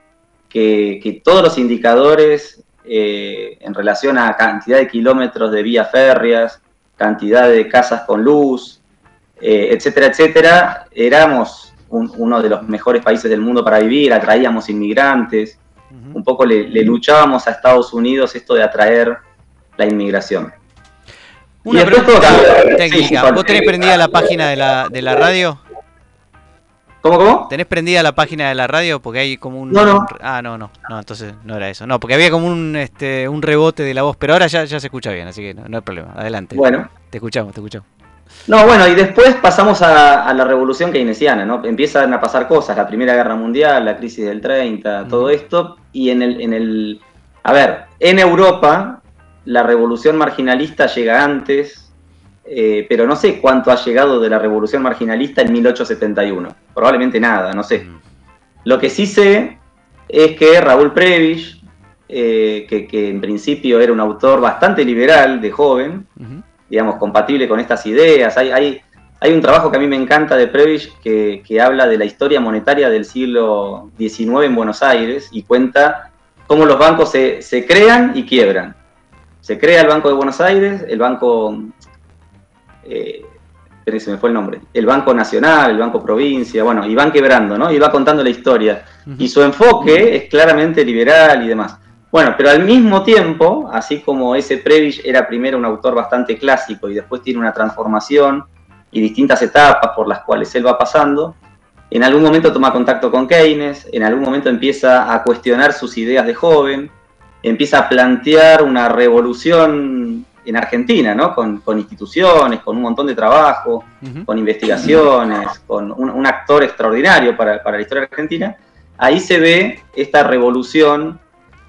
que, que todos los indicadores eh, en relación a cantidad de kilómetros de vías férreas, cantidad de casas con luz, eh, etcétera, etcétera, éramos un- uno de los mejores países del mundo para vivir, atraíamos inmigrantes, un poco le, le luchábamos a Estados Unidos esto de atraer la inmigración. Una Y pregunta todo. Sí, técnica. Pablo. ¿Vos tenés prendida la página de la, de la radio? ¿Cómo, cómo? ¿Tenés prendida la página de la radio? Porque hay como un... No, no. Ah, no, no. No, entonces no era eso. No, porque había como un, este, un rebote de la voz, pero ahora ya, ya se escucha bien, así que no, no hay problema. Adelante. Bueno, Te escuchamos, te escuchamos. No, bueno, y después pasamos a, a la revolución keynesiana, ¿no? Empiezan a pasar cosas, la Primera Guerra Mundial, la crisis del 30, todo esto, y en el, en el... A ver, en Europa la revolución marginalista llega antes, eh, pero no sé cuánto ha llegado de la revolución marginalista en 1871. Probablemente nada, no sé. Mm. Lo que sí sé es que Raúl Prebisch, eh, que, que en principio era un autor bastante liberal, de joven, digamos, compatible con estas ideas. Hay, hay, hay un trabajo que a mí me encanta de Prebisch que, que habla de la historia monetaria del siglo XIX en Buenos Aires y cuenta cómo los bancos se, se crean y quiebran. Se crea el Banco de Buenos Aires, el Banco... Eh, se me fue el nombre. El Banco Nacional, el Banco Provincia, bueno, y van quebrando, ¿no? Y va contando la historia. Y su enfoque es claramente liberal y demás. Bueno, pero al mismo tiempo, así como ese Prebisch era primero un autor bastante clásico y después tiene una transformación y distintas etapas por las cuales él va pasando, en algún momento toma contacto con Keynes, en algún momento empieza a cuestionar sus ideas de joven, empieza a plantear una revolución en Argentina, ¿no? Con, instituciones, con un montón de trabajo, con investigaciones, con un, actor extraordinario para, la historia argentina. Ahí se ve esta revolución,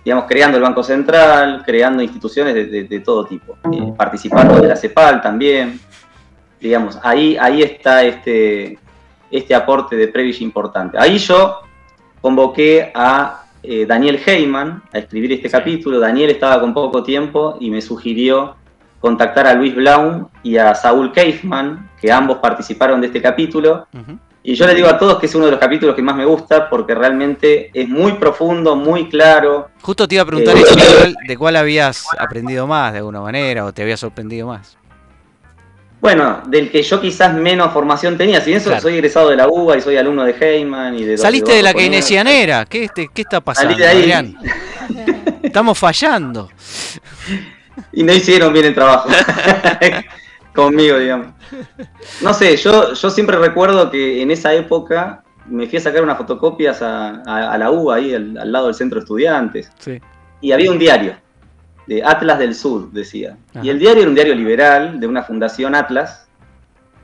digamos, creando el Banco Central, creando instituciones de, todo tipo, eh, participando de la CEPAL también. Digamos, ahí, ahí está este, este aporte de Prevish importante. Ahí yo convoqué a eh, Daniel Heyman a escribir este capítulo. Daniel estaba con poco tiempo y me sugirió contactar a Luis Blaum y a Saúl Kaufman, que ambos participaron de este capítulo. Y yo le digo a todos que es uno de los capítulos que más me gusta porque realmente es muy profundo, muy claro. Justo te iba a preguntar eh, de cuál habías aprendido más de alguna manera o te había sorprendido más. Bueno, del que yo quizás menos formación tenía. Si bien soy egresado de la UBA y soy alumno de Heyman y de... Saliste de, la keynesianera. ¿Qué, este, ¿Qué está pasando, Salí de ahí. [laughs] Estamos fallando. [laughs] y no hicieron bien el trabajo [laughs] conmigo, digamos. No sé, yo, yo siempre recuerdo que en esa época me fui a sacar unas fotocopias a, la U, ahí al, lado del centro de estudiantes. Y había un diario, de Atlas del Sur, decía. Y el diario era un diario liberal de una fundación Atlas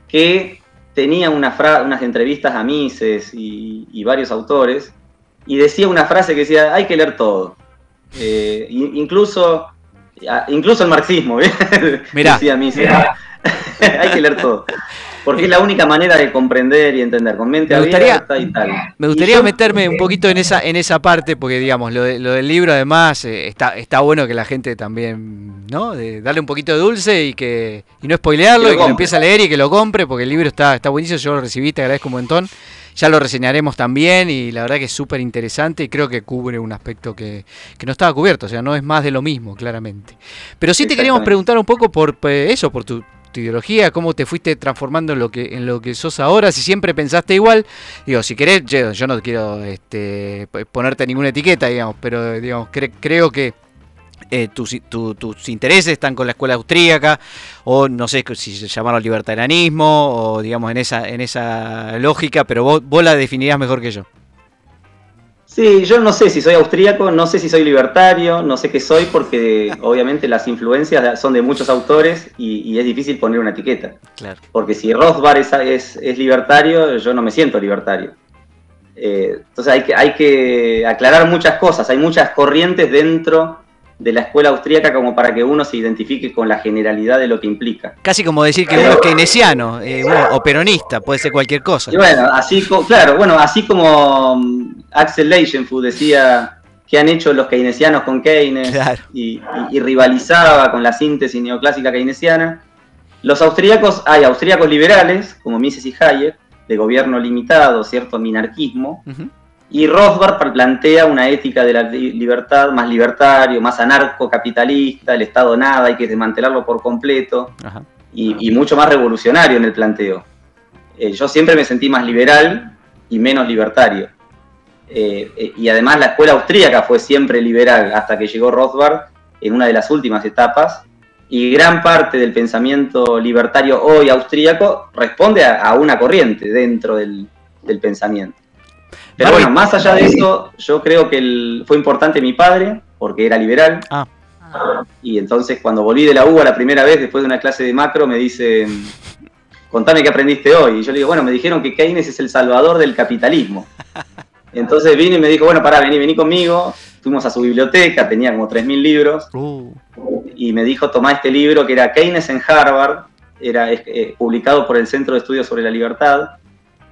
que tenía una unas entrevistas a Mises y, varios autores y decía una frase que decía, hay que leer todo. Eh, incluso incluso el marxismo, [laughs] Mirá. Decía [laughs] Hay que leer todo. Porque es la única manera de comprender y entender, con mente me gustaría, y tal. Me gustaría meterme un poquito en esa, en esa parte, porque digamos, lo, del libro además eh, está, está bueno que la gente también, ¿no? De darle un poquito de dulce y que y no spoilearlo, y que lo empiece a leer y que lo compre, porque el libro está, está buenísimo, yo lo recibí, te agradezco un montón. Ya lo reseñaremos también y la verdad que es súper interesante y creo que cubre un aspecto que, no estaba cubierto, o sea, no es más de lo mismo, claramente. Pero sí te queríamos preguntar un poco por eh, eso, por tu, ideología, cómo te fuiste transformando en lo que en lo que sos ahora, si siempre pensaste igual, digo, si querés, yo, no quiero este, ponerte ninguna etiqueta, digamos, pero digamos, creo que eh, tus, intereses están con la escuela austríaca, o no sé si se llamaron libertarianismo, o digamos en esa, en esa lógica, pero vos, vos la definirías mejor que yo. Sí, yo no sé si soy austríaco, no sé si soy libertario, no sé qué soy, porque [laughs] obviamente las influencias son de muchos autores y, es difícil poner una etiqueta. Claro. Porque si Rothbard es, es, libertario, yo no me siento libertario. Eh, entonces hay que, hay que aclarar muchas cosas, hay muchas corrientes dentro de la escuela austríaca como para que uno se identifique con la generalidad de lo que implica. Casi como decir que uno es keynesiano eh, o peronista, puede ser cualquier cosa. Y bueno, así claro, bueno, así como mm, Axel Leichenfeld decía que han hecho los keynesianos con Keynes y, rivalizaba con la síntesis neoclásica keynesiana. Los austríacos, hay austríacos liberales, como Mises y Hayek, de gobierno limitado, cierto minarquismo, y Rothbard plantea una ética de la libertad más libertario, más anarcocapitalista, el Estado nada, hay que desmantelarlo por completo, y, mucho más revolucionario en el planteo. Eh, yo siempre me sentí más liberal y menos libertario. Eh, eh, y además la escuela austríaca fue siempre liberal hasta que llegó Rothbard en una de las últimas etapas, y gran parte del pensamiento libertario hoy austríaco responde a, una corriente dentro del pensamiento. Pero bueno, más allá de eso, yo creo que fue importante mi padre, porque era liberal. Ah. Y entonces cuando volví de la UBA la primera vez, después de una clase de macro, me dice, contame qué aprendiste hoy. Y yo le digo, bueno, me dijeron que Keynes es el salvador del capitalismo. [laughs] Entonces vine y me dijo, bueno, pará, vení, vení conmigo. Fuimos a su biblioteca, tenía como 3.000 libros. Uh. Y me dijo, tomá este libro que era Keynes en Harvard, era eh, publicado por el Centro de Estudios sobre la Libertad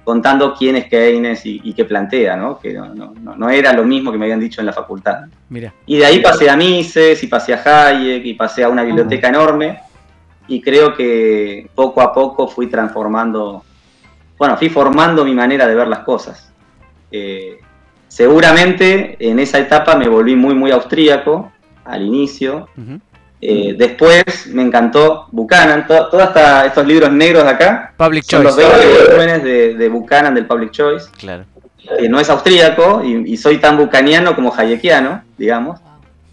contando quién es Keynes y, qué plantea, ¿no? que no, era lo mismo que me habían dicho en la facultad. Mira. Y de ahí pasé a Mises, y pasé a Hayek, y pasé a una biblioteca enorme, y creo que poco a poco fui transformando, bueno, fui formando mi manera de ver las cosas. Eh, seguramente en esa etapa me volví muy, muy austríaco al inicio, eh, después me encantó Buchanan, todos estos libros negros de acá Public son Choice. los 20 volúmenes de, de, Buchanan del Public Choice. Claro. no es austríaco y, soy tan bucaniano como hayekiano, digamos.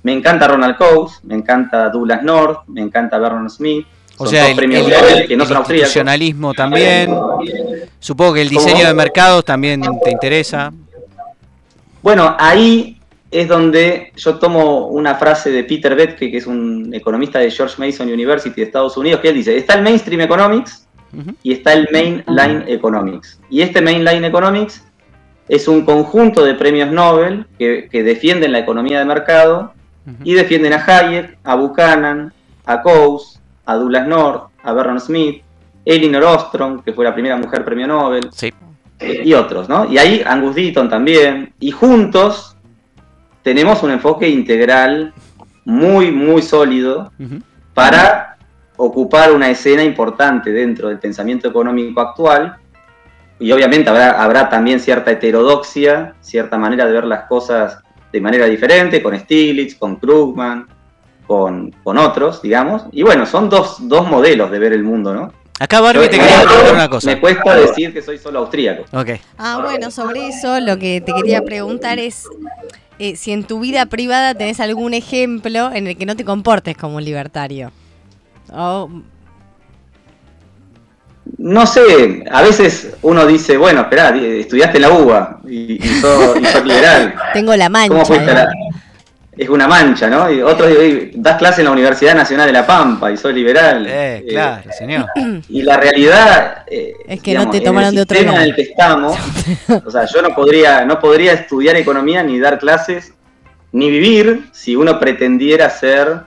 Me encanta Ronald Coase, me encanta Douglas North, me encanta Vernon Smith. O Son sea, el, premios el- Nobel que no el son institucionalismo también. Supongo que el diseño ¿Cómo? de mercados también te interesa. Bueno, ahí es donde yo tomo una frase de Peter Betke, que es un economista de George Mason University de Estados Unidos, que él dice, está el mainstream economics y está el mainline economics. Y este mainline economics es un conjunto de premios Nobel que, que defienden la economía de mercado y defienden a Hayek, a Buchanan, a Coase, a Douglas North, a Vernon Smith, Elinor Ostrom, que fue la primera mujer premio Nobel, Sí. y otros, ¿no? Y ahí Angus Deaton también, y juntos tenemos un enfoque integral muy, muy sólido para ocupar una escena importante dentro del pensamiento económico actual, y obviamente habrá, habrá también cierta heterodoxia, cierta manera de ver las cosas de manera diferente, con Stiglitz, con Krugman, con, con otros, digamos, y bueno, son dos, dos modelos de ver el mundo, ¿no? Acá Barbie te quería preguntar una cosa. Me cuesta decir que soy solo austríaco. Ah, bueno, sobre eso lo que te quería preguntar es eh, si en tu vida privada tenés algún ejemplo en el que no te comportes como un libertario. O, No sé, a veces uno dice, bueno, espera, estudiaste en la UBA y, y sos, y sos liberal. [laughs] tengo la ¿Cómo mancha. la- Es una mancha, ¿no? Y otros dicen, das clase en la Universidad Nacional de La Pampa y sos liberal. Eh, Eh, claro, señor. [clears throat] y la realidad eh, Es que no te en tomaron el de otro lado. en el que estamos, o sea, yo no podría, no podría estudiar economía ni dar clases ni vivir si uno pretendiera ser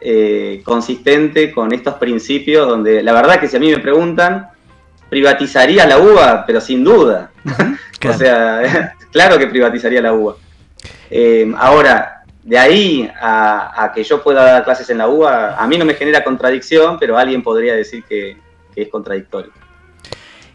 eh, consistente con estos principios donde la verdad que si a mí me preguntan privatizaría la UBA, pero sin duda. [laughs] Claro. O sea, [laughs] claro que privatizaría la UBA. Eh, ahora, de ahí a, a que yo pueda dar clases en la UBA, a mí no me genera contradicción, pero alguien podría decir que, que es contradictorio.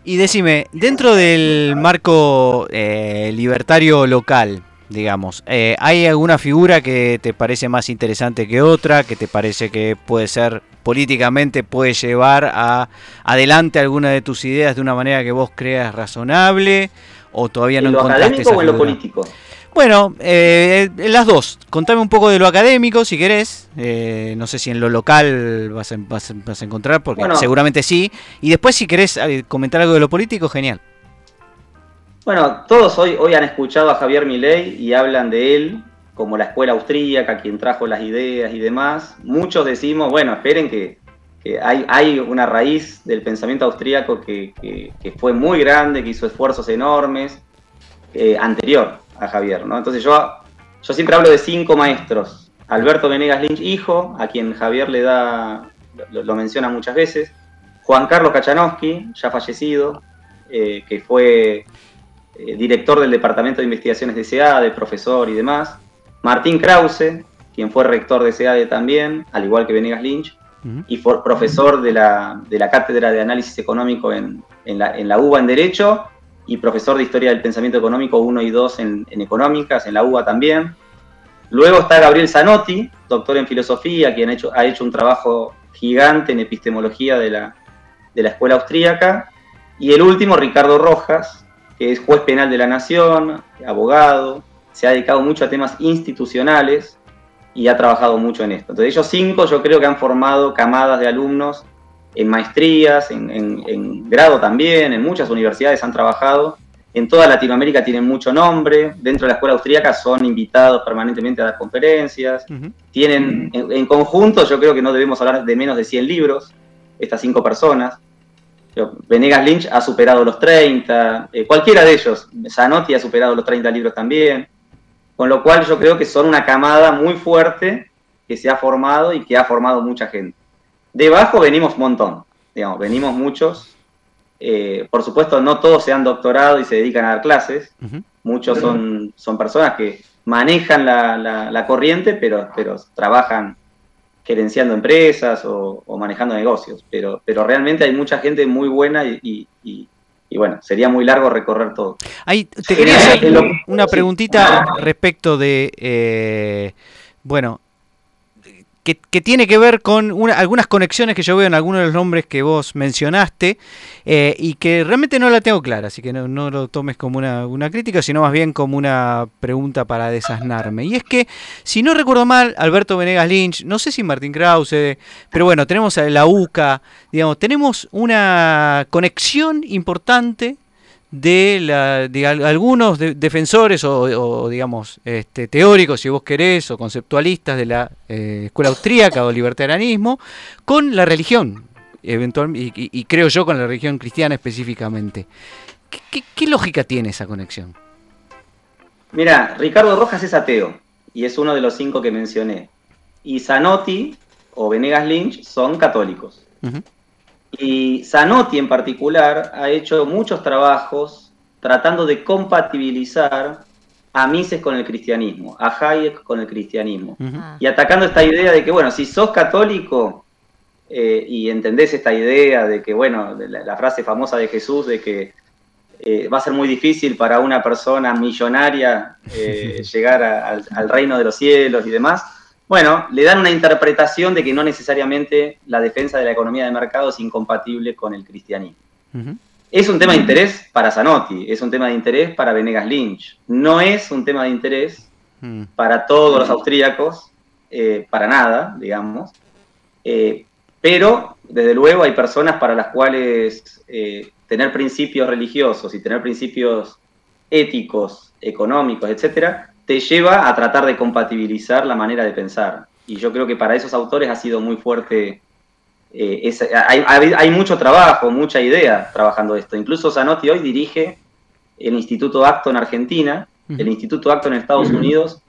Y decime, dentro del marco eh, libertario local, digamos, eh, ¿hay alguna figura que te parece más interesante que otra, que te parece que puede ser políticamente, puede llevar a adelante alguna de tus ideas de una manera que vos creas razonable? ¿O todavía no ¿En lo encontraste académico esa o en lo político? Bueno, eh, las dos. Contame un poco de lo académico, si querés. Eh, no sé si en lo local vas a, vas a- vas a encontrar, porque Bueno. seguramente sí. Y después, si querés eh, comentar algo de lo político, genial. Bueno, todos hoy, hoy han escuchado a Javier Milei y hablan de él como la escuela austríaca, quien trajo las ideas y demás. Muchos decimos, bueno, esperen que, que hay, hay una raíz del pensamiento austríaco que, que- que fue muy grande, que hizo esfuerzos enormes, eh, anterior a Javier, ¿no? Entonces yo, yo siempre hablo de cinco maestros. Alberto Venegas Lynch, hijo, a quien Javier le da, lo, lo menciona muchas veces. Juan Carlos Kachanowski, ya fallecido, eh, que fue eh, director del Departamento de Investigaciones de SEADE, profesor y demás. Martín Krause, quien fue rector de SEADE también, al igual que Venegas Lynch, y fue profesor de la, de la Cátedra de Análisis Económico en, en la, en la UBA en Derecho, y profesor de Historia del Pensamiento Económico 1 y 2 en, en Económicas, en la UBA también. Luego está Gabriel Zanotti, doctor en Filosofía, quien ha hecho, ha hecho un trabajo gigante en epistemología de la, de la Escuela Austríaca. Y el último, Ricardo Rojas, que es juez penal de la Nación, abogado, se ha dedicado mucho a temas institucionales y ha trabajado mucho en esto. Entonces ellos cinco yo creo que han formado camadas de alumnos en maestrías, en, en- en grado también, en muchas universidades han trabajado. En toda Latinoamérica tienen mucho nombre, dentro de la escuela austríaca son invitados permanentemente a dar conferencias, tienen, en, en conjunto, yo creo que no debemos hablar de menos de 100 libros, estas cinco personas. Venegas Lynch ha superado los 30, eh, cualquiera de ellos, Zanotti ha superado los 30 libros también, con lo cual yo creo que son una camada muy fuerte que se ha formado y que ha formado mucha gente. Debajo venimos un montón, digamos, venimos muchos. Eh, por supuesto, no todos se han doctorado y se dedican a dar clases, muchos son, son personas que manejan la, la- la corriente, pero, pero trabajan gerenciando empresas o, o manejando negocios. Pero, pero realmente hay mucha gente muy buena y, y- y- y bueno, sería muy largo recorrer todo. Ahí te quería hacer una preguntita respecto de, eh, bueno, que, que tiene que ver con una- algunas conexiones que yo veo en algunos de los nombres que vos mencionaste eh, y que realmente no la tengo clara, así que no, no lo tomes como una, una crítica, sino más bien como una pregunta para desasnarme. Y es que, si no recuerdo mal, Alberto Venegas Lynch, no sé si Martín Krause, pero bueno, tenemos a la UCA, digamos, tenemos una conexión importante de, la, de al- algunos de- defensores o, o, digamos este, teóricos, si vos querés, o conceptualistas de la eh, escuela austríaca o libertarianismo, con la religión, y, creo yo con la religión cristiana específicamente. ¿Qué, qué- qué lógica tiene esa conexión? Mira, Ricardo Rojas es ateo y es uno de los cinco que mencioné. Y Zanotti o Venegas Lynch son católicos. Y Zanotti en particular ha hecho muchos trabajos tratando de compatibilizar a Mises con el cristianismo, a Hayek con el cristianismo. Ah. Y atacando esta idea de que, bueno, si sos católico eh, y entendés esta idea de que, bueno, de la, la frase famosa de Jesús de que eh, va a ser muy difícil para una persona millonaria eh, [laughs] llegar a- al, al reino de los cielos y demás, bueno, le dan una interpretación de que no necesariamente la defensa de la economía de mercado es incompatible con el cristianismo. Es un tema de interés para Zanotti, es un tema de interés para Venegas Lynch, no es un tema de interés Mm. para todos los austríacos, eh, para nada, digamos. Eh, pero, desde luego, hay personas para las cuales eh, tener principios religiosos y tener principios éticos, económicos, etcétera, te lleva a tratar de compatibilizar la manera de pensar. Y yo creo que para esos autores ha sido muy fuerte. eh, esa- hay, mucho trabajo, mucha idea trabajando esto. Incluso Zanotti hoy dirige el Instituto Acto en Argentina, el. Instituto Acto en Estados Unidos.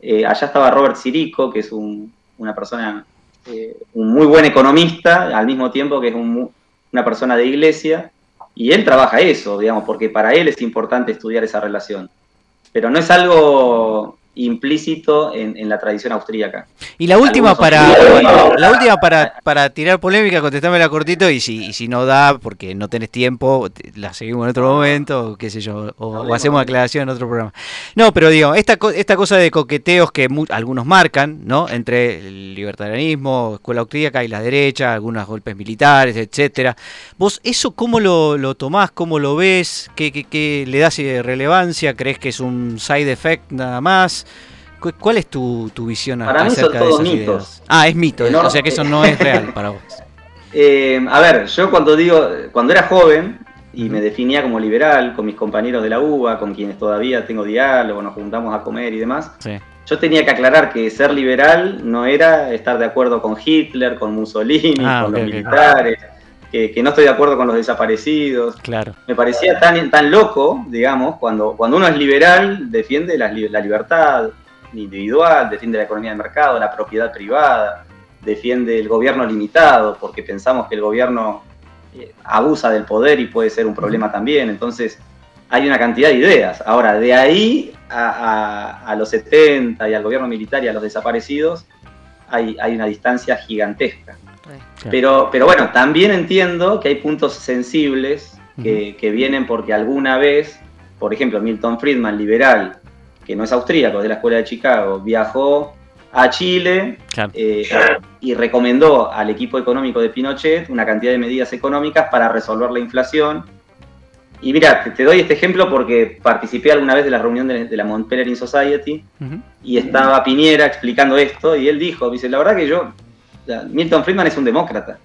Eh, allá estaba Robert Sirico, que es un- una persona, eh, un muy buen economista, al mismo tiempo que es un una persona de iglesia, y él trabaja eso, digamos, porque para él es importante estudiar esa relación. Pero no es algo implícito en, en la tradición austríaca. Y la última para austríacos- la última para, para tirar polémica, contestámela cortito y si, y si no da porque no tenés tiempo, la seguimos en otro momento, o qué sé yo, o, hacemos aclaración en otro programa. No, pero digo, esta esta cosa de coqueteos que mu- algunos marcan, ¿no? Entre el libertarianismo, escuela austríaca y la derecha, algunos golpes militares, etcétera. ¿Vos eso cómo lo, lo tomás, cómo lo ves? ¿Qué, qué- qué le das eh, relevancia? ¿Crees que es un side effect nada más? ¿Cu- ¿Cuál es tu, tu visión a- Para mí son acerca de todos esas mitos. ideas? Ah, es mito, Enorme. o sea que eso no es real para vos. [laughs] Eh, a ver, yo cuando digo, cuando era joven y me definía como liberal con mis compañeros de la UBA, con quienes todavía tengo diálogo, nos juntamos a comer y demás, Sí. yo tenía que aclarar que ser liberal no era estar de acuerdo con Hitler, con Mussolini, Ah, con los militares, que, que no estoy de acuerdo con los desaparecidos. Claro. Me parecía tan, tan loco, digamos, cuando, cuando uno es liberal, defiende la, li- la libertad individual, defiende la economía de mercado, la propiedad privada, defiende el gobierno limitado, porque pensamos que el gobierno eh, abusa del poder y puede ser un problema también. Entonces, hay una cantidad de ideas. Ahora, de ahí a, a- a los 70 y al gobierno militar y a los desaparecidos, hay, hay una distancia gigantesca. Pero, pero bueno, también entiendo que hay puntos sensibles que, que vienen porque alguna vez, por ejemplo, Milton Friedman, liberal, que no es austríaco, es de la Escuela de Chicago, viajó a Chile Claro. eh, y recomendó al equipo económico de Pinochet una cantidad de medidas económicas para resolver la inflación. Y mira, te, te doy este ejemplo porque participé alguna vez de la reunión de, de la Mont Pelerin Society y estaba Piñera explicando esto y él dijo, dice, la verdad que yo, o sea, Milton Friedman es un demócrata.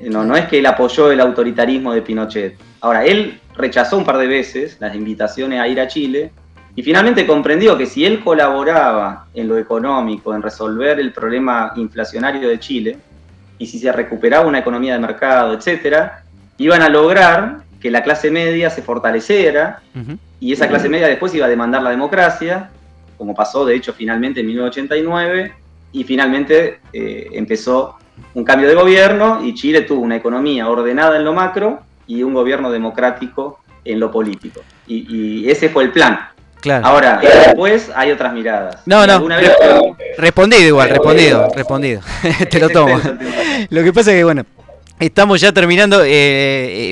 Eh, No, no es que él apoyó el autoritarismo de Pinochet. Ahora, él rechazó un par de veces las invitaciones a ir a Chile y finalmente comprendió que si él colaboraba en lo económico, en resolver el problema inflacionario de Chile, y si se recuperaba una economía de mercado, etcétera, iban a lograr que la clase media se fortaleciera y esa clase media después iba a demandar la democracia, como pasó de hecho finalmente en 1989, y finalmente eh, empezó un cambio de gobierno y Chile tuvo una economía ordenada en lo macro y un gobierno democrático en lo político. Y, y ese fue el plan. Claro. Ahora, después hay otras miradas. No, no, vez- Respondido igual, respondido, respondido. [laughs] Te lo tomo. [laughs] Lo que pasa es que, bueno, Estamos ya terminando. eh,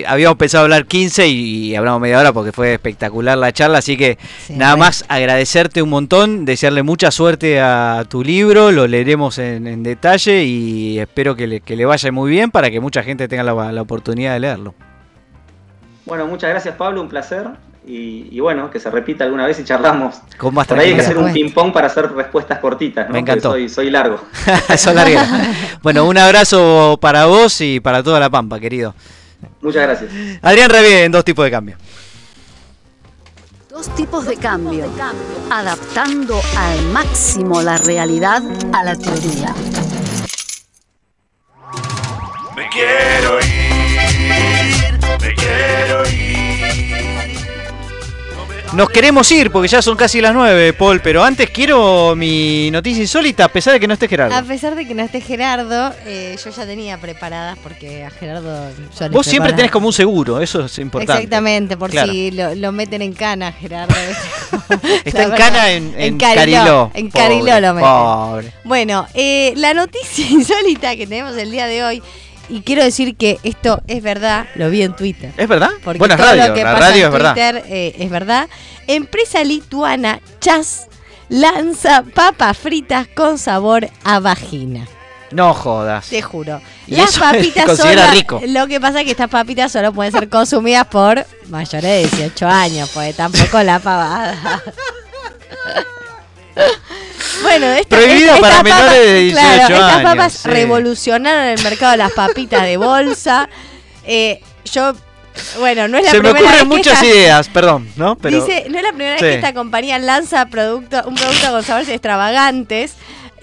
eh, habíamos pensado hablar 15 y, y hablamos media hora porque fue espectacular la charla. Así que Sí, nada bueno. más agradecerte un montón, desearle mucha suerte a tu libro. Lo leeremos en, en detalle y espero que le, que le vaya muy bien para que mucha gente tenga la, la oportunidad de leerlo. Bueno, muchas gracias Pablo, un placer. Y, y bueno, que se repita alguna vez y charlamos. Con más Por ahí hay que hacer un ping-pong para hacer respuestas cortitas, ¿no? Me encantó. Soy, soy largo. [laughs] Eso larguera. [laughs] Bueno, un abrazo para vos y para toda la Pampa, querido. Muchas gracias. Adrián Revier en dos tipos de cambio. Dos tipos de cambio, adaptando al máximo la realidad a la teoría. Me quiero ir, me quiero ir. Nos queremos ir porque ya son casi las 9, Paul, pero antes quiero mi noticia insólita a pesar de que no esté Gerardo. A pesar de que no esté Gerardo, eh, yo ya tenía preparadas porque a Gerardo yo Vos siempre tenés como un seguro, eso es importante. Exactamente, por Claro. si lo, lo meten en cana, Gerardo. [laughs] Está en verdad. cana en, en Cariló. Cariló. En Pobre, Cariló lo meten. Pobre. Bueno, eh, la noticia [laughs] insólita que tenemos el día de hoy, y quiero decir que esto es verdad, lo vi en Twitter. ¿Es verdad? Porque Buena todo radio, lo que la pasa radio en es verdad. Twitter eh, es verdad. Empresa lituana Chas lanza papas fritas con sabor a vagina. No jodas. Te juro. Y Las [laughs] papitas solo- rico. Lo que pasa es que estas papitas solo pueden ser consumidas por mayores de 18 años, pues tampoco la pavada. [laughs] Bueno, esta, Prohibido esta- para estas menores papas- de 18 claro, Estas años, papas sí. revolucionaron el mercado de las papitas de bolsa. [laughs] Eh, yo, bueno, no es la Se me primera vez ocurren muchas esta- ideas, perdón, ¿no? Pero Dice, no es la primera Sí. vez que esta compañía lanza producto, un producto con sabores extravagantes.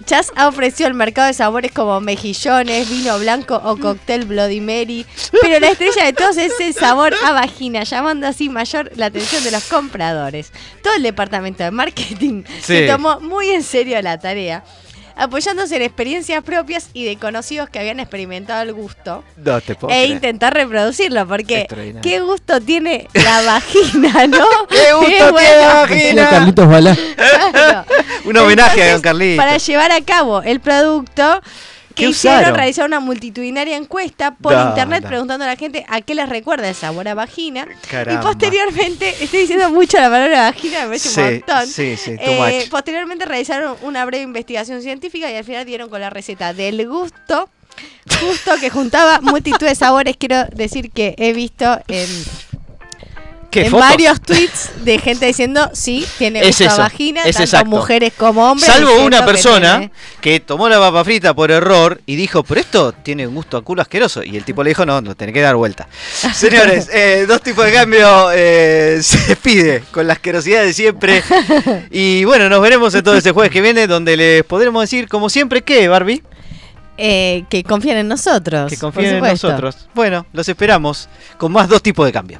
Chas ha ofrecido al mercado de sabores como mejillones, vino blanco o cóctel Bloody Mary. Pero la estrella de todos es el sabor a vagina, llamando así mayor la atención de los compradores. Todo el departamento de marketing se tomó muy en serio la tarea, apoyándose en experiencias propias y de conocidos que habían experimentado el gusto no te puedo e creer. intentar reproducirlo, porque qué gusto tiene la [laughs] vagina, ¿no? ¡Qué gusto tiene bueno. la vagina! Carlitos Balá. Claro. Un homenaje a Don Carlitos. Para llevar a cabo el producto, ¿Qué que hicieron realizar una multitudinaria encuesta por Da, internet da. preguntando a la gente a qué les recuerda el sabor a vagina. Caramba. Y posteriormente, [laughs] estoy diciendo mucho la palabra vagina, me parece Sí, un montón. sí, sí, Eh, posteriormente realizaron una breve investigación científica y al final dieron con la receta del gusto. Justo que juntaba multitud de sabores, quiero decir que he visto en, ¿Qué en fotos? varios tweets de gente diciendo sí, tiene Es gusto a eso, vagina, es tanto exacto. mujeres como hombres. Salvo una que persona tiene- que tomó la papa frita por error y dijo, pero esto tiene un gusto a culo asqueroso. Y el tipo le dijo, no, no, tenés que dar vuelta. [laughs] Señores, eh, dos tipos de cambio eh, [laughs] se despide con la asquerosidad de siempre. [laughs] Y bueno, nos veremos entonces el jueves que viene, donde les podremos decir, como siempre, ¿qué, Barbie? Eh, que confíen en nosotros. Que confíen en nosotros. Bueno, los esperamos con más dos tipos de cambio.